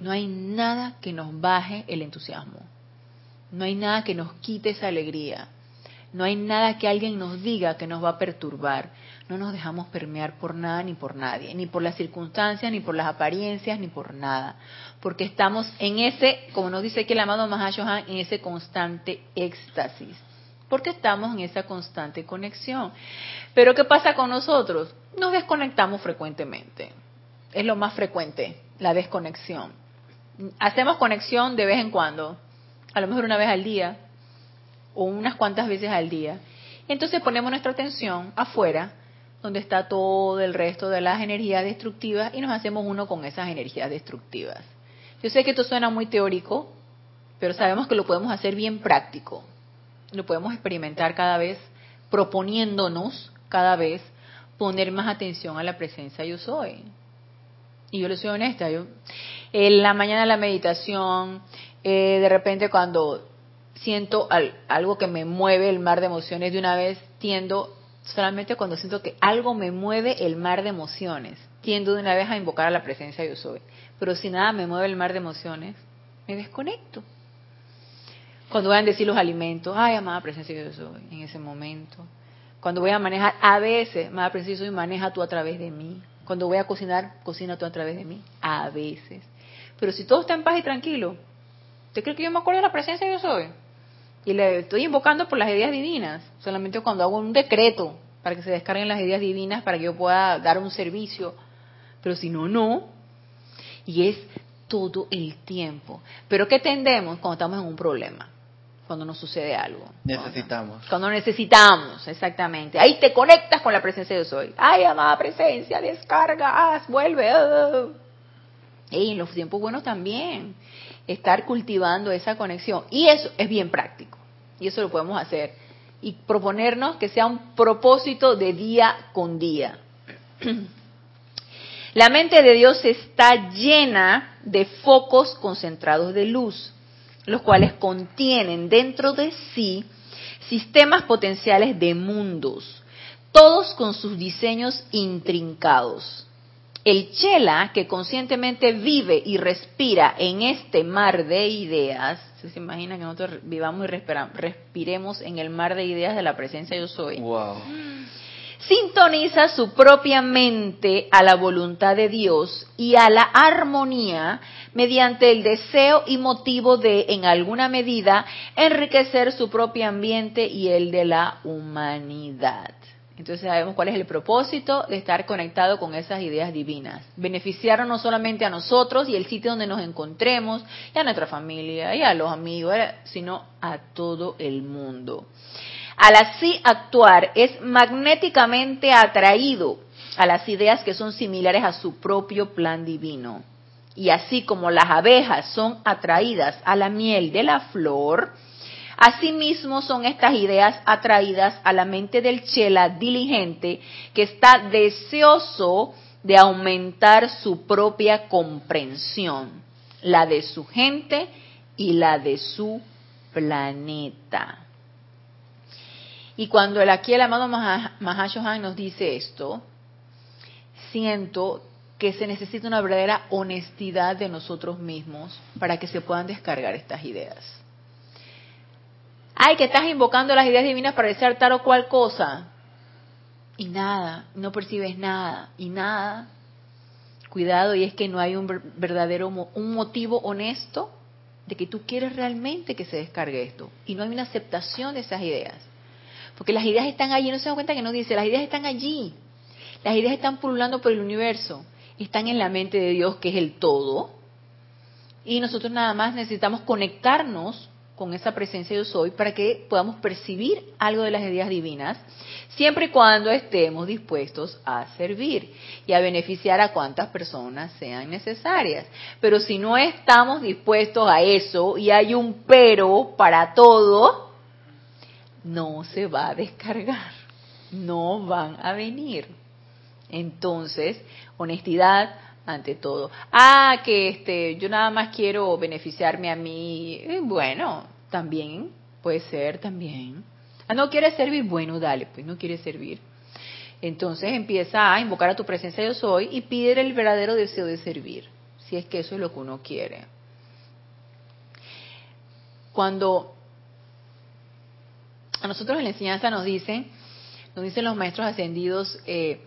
no hay nada que nos baje el entusiasmo. No hay nada que nos quite esa alegría. No hay nada que alguien nos diga que nos va a perturbar. No nos dejamos permear por nada ni por nadie, ni por las circunstancias, ni por las apariencias, ni por nada. Porque estamos en ese, como nos dice aquí el amado Mahashohan, en ese constante éxtasis. Porque estamos en esa constante conexión. Pero ¿qué pasa con nosotros? Nos desconectamos frecuentemente. Es lo más frecuente, la desconexión. Hacemos conexión de vez en cuando, a lo mejor una vez al día, o unas cuantas veces al día. Entonces ponemos nuestra atención afuera, donde está todo el resto de las energías destructivas y nos hacemos uno con esas energías destructivas. Yo sé que esto suena muy teórico, pero sabemos que lo podemos hacer bien práctico. Lo podemos experimentar cada vez proponiéndonos cada vez poner más atención a la presencia yo soy. Y yo le soy honesta, yo en la mañana la meditación, eh, de repente cuando siento algo que me mueve el mar de emociones de una vez, tiendo Solamente cuando siento que algo me mueve el mar de emociones. Tiendo de una vez a invocar a la presencia yo soy. Pero si nada me mueve el mar de emociones, me desconecto. Cuando voy a decir los alimentos, ay, amada presencia yo soy, en ese momento. Cuando voy a manejar, a veces, amada presencia yo soy, maneja tú a través de mí. Cuando voy a cocinar, cocina tú a través de mí. A veces. Pero si todo está en paz y tranquilo, ¿usted cree que yo me acuerdo de la presencia yo soy? Y le estoy invocando por las ideas divinas. Solamente cuando hago un decreto para que se descarguen las ideas divinas, para que yo pueda dar un servicio. Pero si no, no. Y es todo el tiempo. Pero ¿qué tendemos cuando estamos en un problema? Cuando nos sucede algo. Necesitamos. Cuando necesitamos, exactamente. Ahí te conectas con la presencia de soy. Ay, amada presencia, descarga, haz, vuelve. Y en los tiempos buenos también. Estar cultivando esa conexión. Y eso es bien práctico. Y eso lo podemos hacer. Y proponernos que sea un propósito de día con día. La mente de Dios está llena de focos concentrados de luz, los cuales contienen dentro de sí sistemas potenciales de mundos, todos con sus diseños intrincados. El chela que conscientemente vive y respira en este mar de ideas, se imagina que nosotros vivamos y respiremos en el mar de ideas de la presencia yo soy. Wow. Sintoniza su propia mente a la voluntad de Dios y a la armonía mediante el deseo y motivo de, en alguna medida, enriquecer su propio ambiente y el de la humanidad. Entonces sabemos cuál es el propósito de estar conectado con esas ideas divinas. Beneficiarnos no solamente a nosotros y el sitio donde nos encontremos, y a nuestra familia, y a los amigos, sino a todo el mundo. Al así actuar es magnéticamente atraído a las ideas que son similares a su propio plan divino. Y así como las abejas son atraídas a la miel de la flor, Asimismo son estas ideas atraídas a la mente del chela diligente que está deseoso de aumentar su propia comprensión, la de su gente y la de su planeta. Y cuando el aquí el amado Mahashohan nos dice esto, siento que se necesita una verdadera honestidad de nosotros mismos para que se puedan descargar estas ideas. Ay, que estás invocando las ideas divinas para desear tal o cual cosa. Y nada, no percibes nada. Y nada. Cuidado, y es que no hay un verdadero, un motivo honesto de que tú quieres realmente que se descargue esto. Y no hay una aceptación de esas ideas. Porque las ideas están allí, no se dan cuenta que no dice, las ideas están allí. Las ideas están pululando por el universo. Están en la mente de Dios, que es el todo. Y nosotros nada más necesitamos conectarnos con esa presencia yo soy para que podamos percibir algo de las ideas divinas, siempre y cuando estemos dispuestos a servir y a beneficiar a cuantas personas sean necesarias. Pero si no estamos dispuestos a eso y hay un pero para todo, no se va a descargar, no van a venir. Entonces, honestidad, ante todo. Ah, que este, yo nada más quiero beneficiarme a mí. Eh, bueno, también puede ser también. Ah, no quiere servir, bueno, dale, pues no quiere servir. Entonces empieza a invocar a tu presencia yo soy y pide el verdadero deseo de servir, si es que eso es lo que uno quiere. Cuando a nosotros en la enseñanza nos dicen, nos dicen los maestros ascendidos, eh,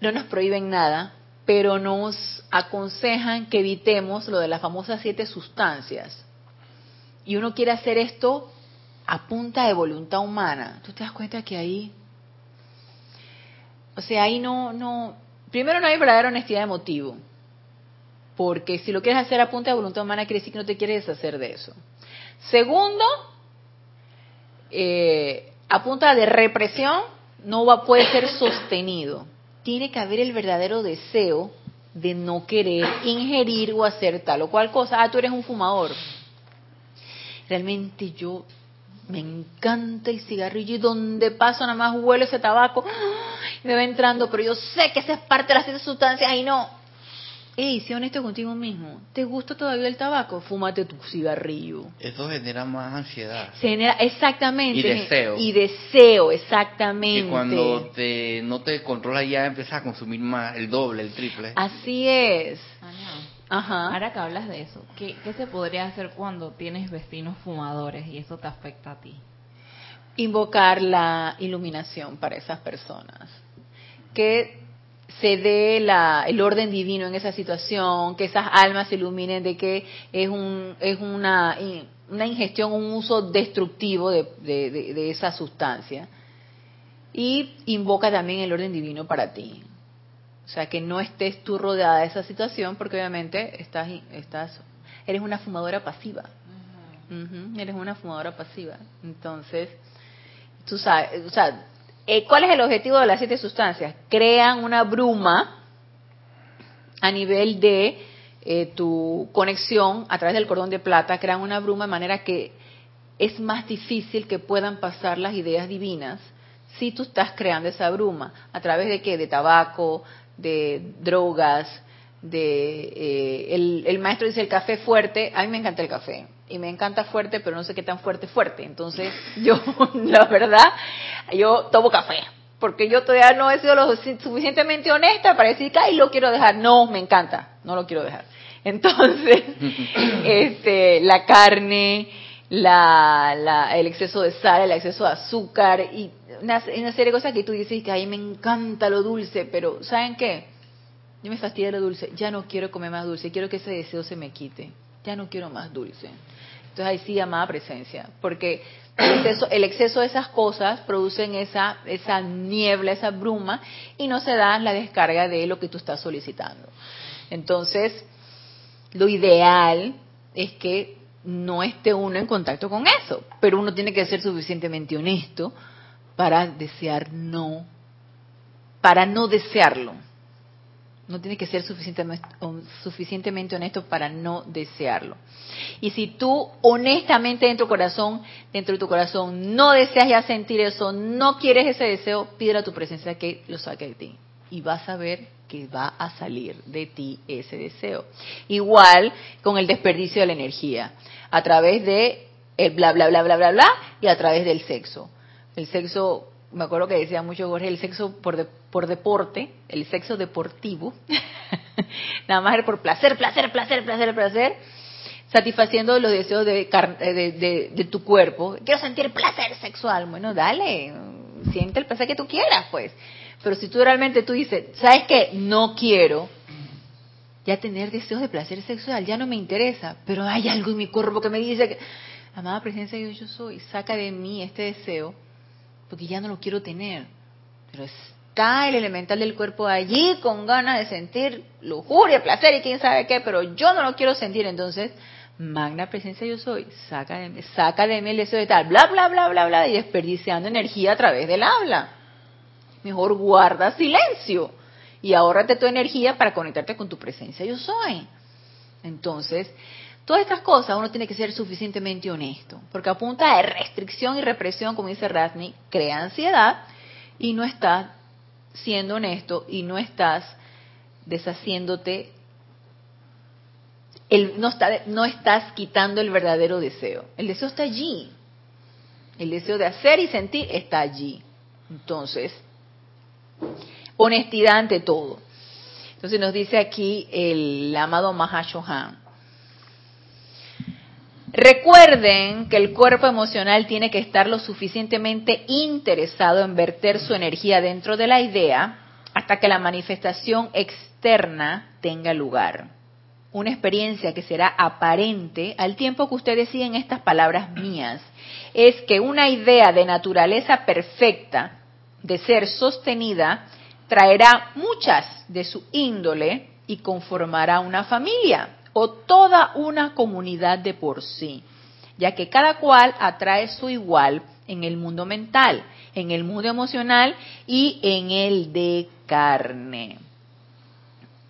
no nos prohíben nada, pero nos aconsejan que evitemos lo de las famosas siete sustancias. Y uno quiere hacer esto a punta de voluntad humana. ¿Tú te das cuenta que ahí, o sea, ahí no, no, primero no hay verdadera honestidad de motivo, porque si lo quieres hacer a punta de voluntad humana quiere decir que no te quieres deshacer de eso. Segundo, eh, a punta de represión no va, puede ser sostenido tiene que haber el verdadero deseo de no querer ingerir o hacer tal o cual cosa. Ah, tú eres un fumador. Realmente yo me encanta el cigarrillo y donde paso nada más huelo ese tabaco, me va entrando, pero yo sé que esa es parte de las sustancias y no. Ey, sé honesto contigo mismo. ¿Te gusta todavía el tabaco? Fúmate tu cigarrillo. Eso genera más ansiedad. Se genera, exactamente. Y deseo. Y deseo, exactamente. Que cuando te, no te controlas ya empiezas a consumir más, el doble, el triple. Así es. Ajá. Ahora que hablas de eso, ¿qué, ¿qué se podría hacer cuando tienes vecinos fumadores y eso te afecta a ti? Invocar la iluminación para esas personas. Que se dé la, el orden divino en esa situación, que esas almas se iluminen de que es, un, es una, una ingestión, un uso destructivo de, de, de- de esa sustancia. Y invoca también el orden divino para ti. O sea, que no estés tú rodeada de esa situación porque obviamente estás, estás eres una fumadora pasiva. Eres una fumadora pasiva. Entonces, tú sabes, o sea, eh, ¿cuál es el objetivo de las siete sustancias? Crean una bruma a nivel de eh, tu conexión a través del cordón de plata, crean una bruma de manera que es más difícil que puedan pasar las ideas divinas si tú estás creando esa bruma. ¿A través de qué? De tabaco, de drogas, de... eh, el, el maestro dice el café fuerte, a mí me encanta el café. Y me encanta fuerte, pero no sé qué tan fuerte fuerte. Entonces, yo, la verdad, yo tomo café. Porque yo todavía no he sido lo suficientemente honesta para decir que, ay, lo quiero dejar. No, me encanta, no lo quiero dejar. Entonces, este, la carne, la, la- el exceso de sal, el exceso de azúcar y una, una serie de cosas que tú dices que a mí me encanta lo dulce, pero ¿saben qué? Yo me fastidio lo dulce, ya no quiero comer más dulce, quiero que ese deseo se me quite, ya no quiero más dulce. Entonces ahí sí amada presencia, porque el exceso, el exceso de esas cosas producen esa, esa niebla, esa bruma, y no se da la descarga de lo que tú estás solicitando. Entonces, lo ideal es que no esté uno en contacto con eso, pero uno tiene que ser suficientemente honesto para desear no, para no desearlo. No tiene que ser suficientemente, honesto para no desearlo. Y si tú honestamente dentro, corazón, dentro de tu corazón no deseas ya sentir eso, no quieres ese deseo, pídele a tu presencia que lo saque de ti. Y vas a ver que va a salir de ti ese deseo. Igual con el desperdicio de la energía, a través de el bla, bla, bla, bla, bla, bla, y a través del sexo. El sexo, me acuerdo que decía mucho Jorge, el sexo por, de- por deporte, el sexo deportivo, nada más era por placer, placer, placer, placer, placer, satisfaciendo los deseos de, car- de, de- de tu cuerpo. Quiero sentir placer sexual. Bueno, dale, siente el placer que tú quieras, pues. Pero si tú realmente tú dices, ¿sabes qué? No quiero ya tener deseos de placer sexual, ya no me interesa, pero hay algo en mi cuerpo que me dice que, amada presencia de Dios yo soy, saca de mí este deseo, porque ya no lo quiero tener. Pero está el elemental del cuerpo allí con ganas de sentir lujuria, placer y quién sabe qué, pero yo no lo quiero sentir, entonces, magna presencia yo soy, saca de mí, saca de mí el deseo de tal, bla, bla, bla, bla, bla, y desperdiciando energía a través del habla. Mejor guarda silencio y ahórrate tu energía para conectarte con tu presencia yo soy. Entonces, todas estas cosas uno tiene que ser suficientemente honesto, porque a punta de restricción y represión, como dice Rasni, crea ansiedad y no estás siendo honesto y no estás deshaciéndote, el, no, está, no estás quitando el verdadero deseo. El deseo está allí. El deseo de hacer y sentir está allí. Entonces, honestidad ante todo. Entonces nos dice aquí el amado Mahashohan. Recuerden que el cuerpo emocional tiene que estar lo suficientemente interesado en verter su energía dentro de la idea hasta que la manifestación externa tenga lugar. Una experiencia que será aparente al tiempo que ustedes siguen estas palabras mías es que una idea de naturaleza perfecta, de ser sostenida, traerá muchas de su índole y conformará una familia o toda una comunidad de por sí, ya que cada cual atrae su igual en el mundo mental, en el mundo emocional y en el de carne.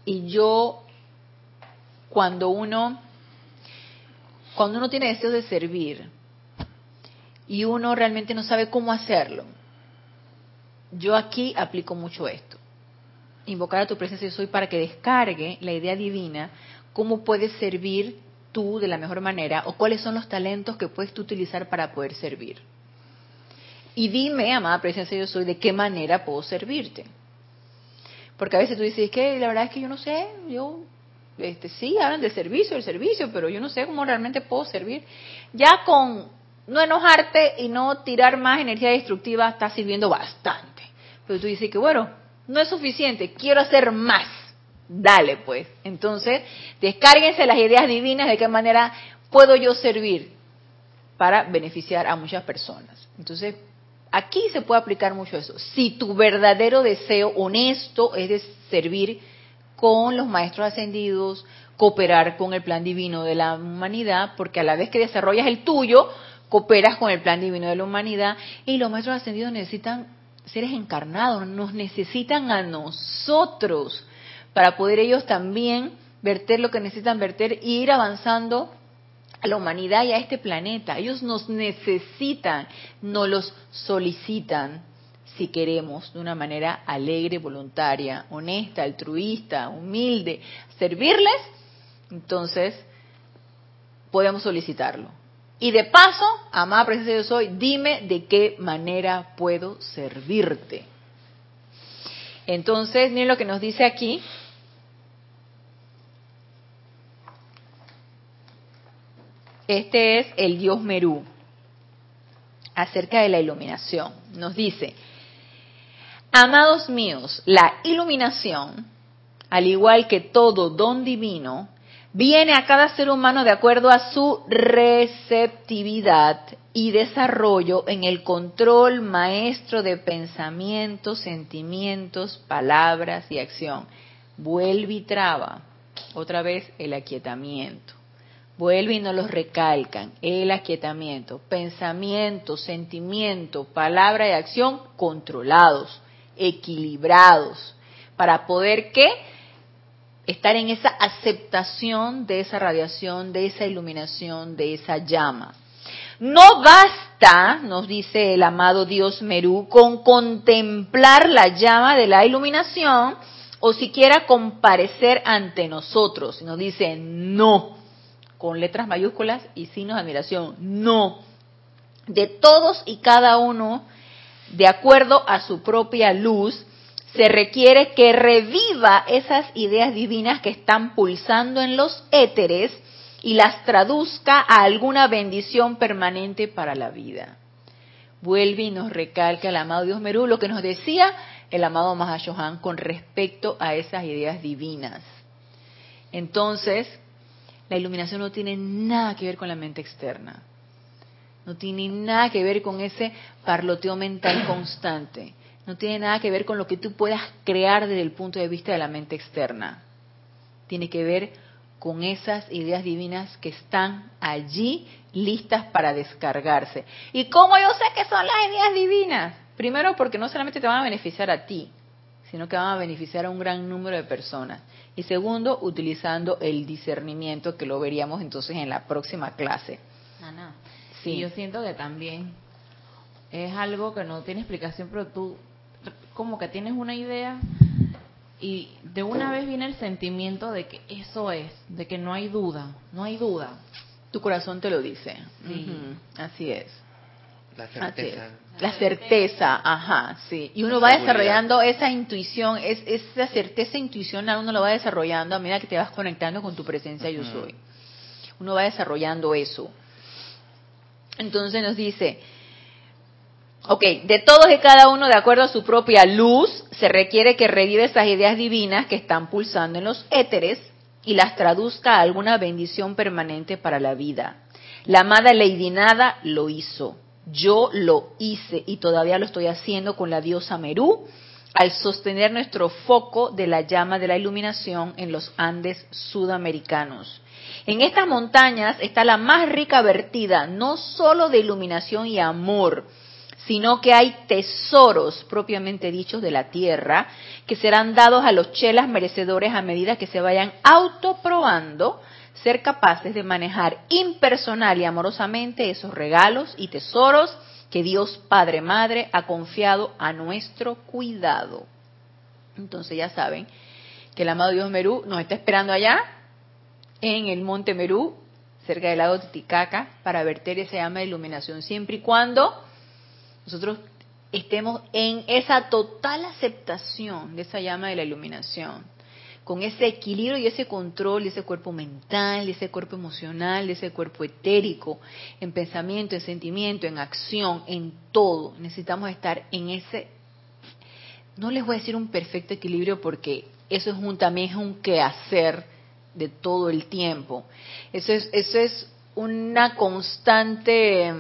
Y yo, cuando uno, cuando uno tiene deseos de servir y uno realmente no sabe cómo hacerlo, yo aquí aplico mucho esto. invocar a tu presencia yo soy para que descargue la idea divina, cómo puedes servir tú de la mejor manera o cuáles son los talentos que puedes tú utilizar para poder servir. Y dime, amada presencia yo soy, de qué manera puedo servirte. Porque a veces tú dices, que la verdad es que yo no sé, yo, este, sí, hablan del servicio, del servicio, pero yo no sé cómo realmente puedo servir. Ya con no enojarte y no tirar más energía destructiva está sirviendo bastante. Pero tú dices que, bueno, no es suficiente, quiero hacer más. Dale, pues. Entonces, descárguense las ideas divinas de qué manera puedo yo servir para beneficiar a muchas personas. Entonces, aquí se puede aplicar mucho eso. Si tu verdadero deseo honesto es de servir con los maestros ascendidos, cooperar con el plan divino de la humanidad, porque a la vez que desarrollas el tuyo, cooperas con el plan divino de la humanidad y los maestros ascendidos necesitan seres encarnados, nos necesitan a nosotros para poder ellos también verter lo que necesitan verter e ir avanzando a la humanidad y a este planeta. Ellos nos necesitan, nos los solicitan si queremos de una manera alegre, voluntaria, honesta, altruista, humilde, servirles, entonces podemos solicitarlo. Y de paso, amada presencia yo soy, dime de qué manera puedo servirte. Entonces, miren lo que nos dice aquí. Este es el dios Merú, acerca de la iluminación. Nos dice, amados míos, la iluminación, al igual que todo don divino, viene a cada ser humano de acuerdo a su receptividad y desarrollo en el control maestro de pensamientos, sentimientos, palabras y acción. Vuelve y traba. Otra vez el aquietamiento. Vuelve y no los recalcan. El aquietamiento. Pensamiento, sentimiento, palabra y acción controlados, equilibrados. Para poder qué? Estar en esa aceptación de esa radiación, de esa iluminación, de esa llama. No basta, nos dice el amado Dios Merú, con contemplar la llama de la iluminación o siquiera comparecer ante nosotros. Nos dice no, con letras mayúsculas y signos de admiración, no. De todos y cada uno, de acuerdo a su propia luz, se requiere que reviva esas ideas divinas que están pulsando en los éteres y las traduzca a alguna bendición permanente para la vida. Vuelve y nos recalca el amado Dios Merú lo que nos decía el amado Mahashohan con respecto a esas ideas divinas. Entonces, la iluminación no tiene nada que ver con la mente externa. No tiene nada que ver con ese parloteo mental constante no tiene nada que ver con lo que tú puedas crear desde el punto de vista de la mente externa. Tiene que ver con esas ideas divinas que están allí listas para descargarse. ¿Y cómo yo sé que son las ideas divinas? Primero porque no solamente te van a beneficiar a ti, sino que van a beneficiar a un gran número de personas. Y segundo, utilizando el discernimiento, que lo veríamos entonces en la próxima clase. Ana, sí. yo siento que también es algo que no tiene explicación, pero tú como que tienes una idea y de una vez viene el sentimiento de que eso es, de que no hay duda, no hay duda. Tu corazón te lo dice. Así es. La certeza. La certeza, ajá, sí. Y uno va desarrollando esa intuición, es, esa certeza intuicional, uno lo va desarrollando a medida que te vas conectando con tu presencia yo soy. Uno va desarrollando eso. Entonces nos dice, Ok, de todos y cada uno, de acuerdo a su propia luz, se requiere que revive esas ideas divinas que están pulsando en los éteres y las traduzca a alguna bendición permanente para la vida. La amada Lady Nada lo hizo. Yo lo hice y todavía lo estoy haciendo con la diosa Merú al sostener nuestro foco de la llama de la iluminación en los Andes sudamericanos. En estas montañas está la más rica vertida, no solo de iluminación y amor, sino que hay tesoros propiamente dichos de la tierra que serán dados a los chelas merecedores a medida que se vayan autoprobando ser capaces de manejar impersonal y amorosamente esos regalos y tesoros que Dios Padre Madre ha confiado a nuestro cuidado. Entonces ya saben que el amado Dios Merú nos está esperando allá en el monte Merú, cerca del lago Titicaca, para verter esa llama de iluminación, siempre y cuando nosotros estemos en esa total aceptación de esa llama de la iluminación, con ese equilibrio y ese control de ese cuerpo mental, de ese cuerpo emocional, de ese cuerpo etérico, en pensamiento, en sentimiento, en acción, en todo. Necesitamos estar en ese, no les voy a decir un perfecto equilibrio porque eso es un, también es un quehacer de todo el tiempo. Eso es, eso es una constante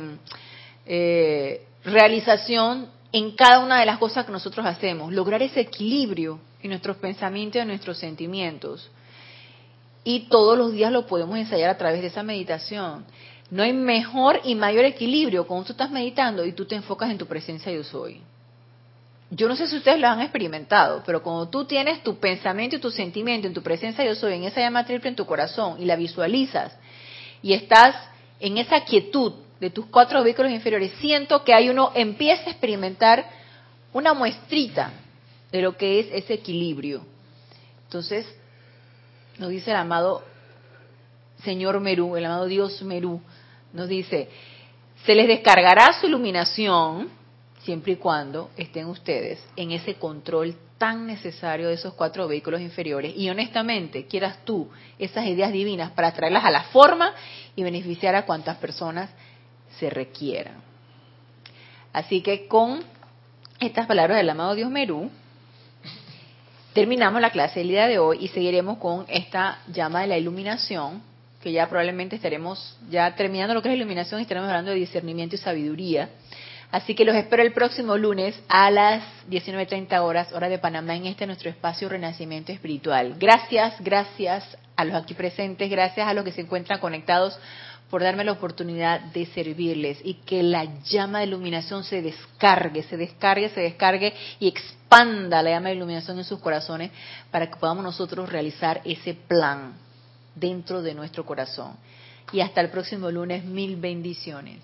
eh, realización en cada una de las cosas que nosotros hacemos, lograr ese equilibrio en nuestros pensamientos y en nuestros sentimientos. Y todos los días lo podemos ensayar a través de esa meditación. No hay mejor y mayor equilibrio cuando tú estás meditando y tú te enfocas en tu presencia yo soy. Yo no sé si ustedes lo han experimentado, pero cuando tú tienes tu pensamiento y tu sentimiento en tu presencia yo soy, en esa llama triple en tu corazón y la visualizas y estás en esa quietud de tus cuatro vehículos inferiores, siento que hay uno empieza a experimentar una muestrita de lo que es ese equilibrio. Entonces, nos dice el amado Señor Merú, el amado Dios Merú, nos dice, se les descargará su iluminación siempre y cuando estén ustedes en ese control tan necesario de esos cuatro vehículos inferiores y honestamente quieras tú esas ideas divinas para traerlas a la forma y beneficiar a cuantas personas se requieran. Así que con estas palabras del amado Dios Merú, terminamos la clase del día de hoy y seguiremos con esta llama de la iluminación, que ya probablemente estaremos ya terminando lo que es iluminación y estaremos hablando de discernimiento y sabiduría. Así que los espero el próximo lunes a las 19.30 horas, hora de Panamá, en este nuestro espacio Renacimiento Espiritual. Gracias, gracias a los aquí presentes, gracias a los que se encuentran conectados por darme la oportunidad de servirles y que la llama de iluminación se descargue, se descargue, se descargue y expanda la llama de iluminación en sus corazones para que podamos nosotros realizar ese plan dentro de nuestro corazón. Y hasta el próximo lunes, mil bendiciones.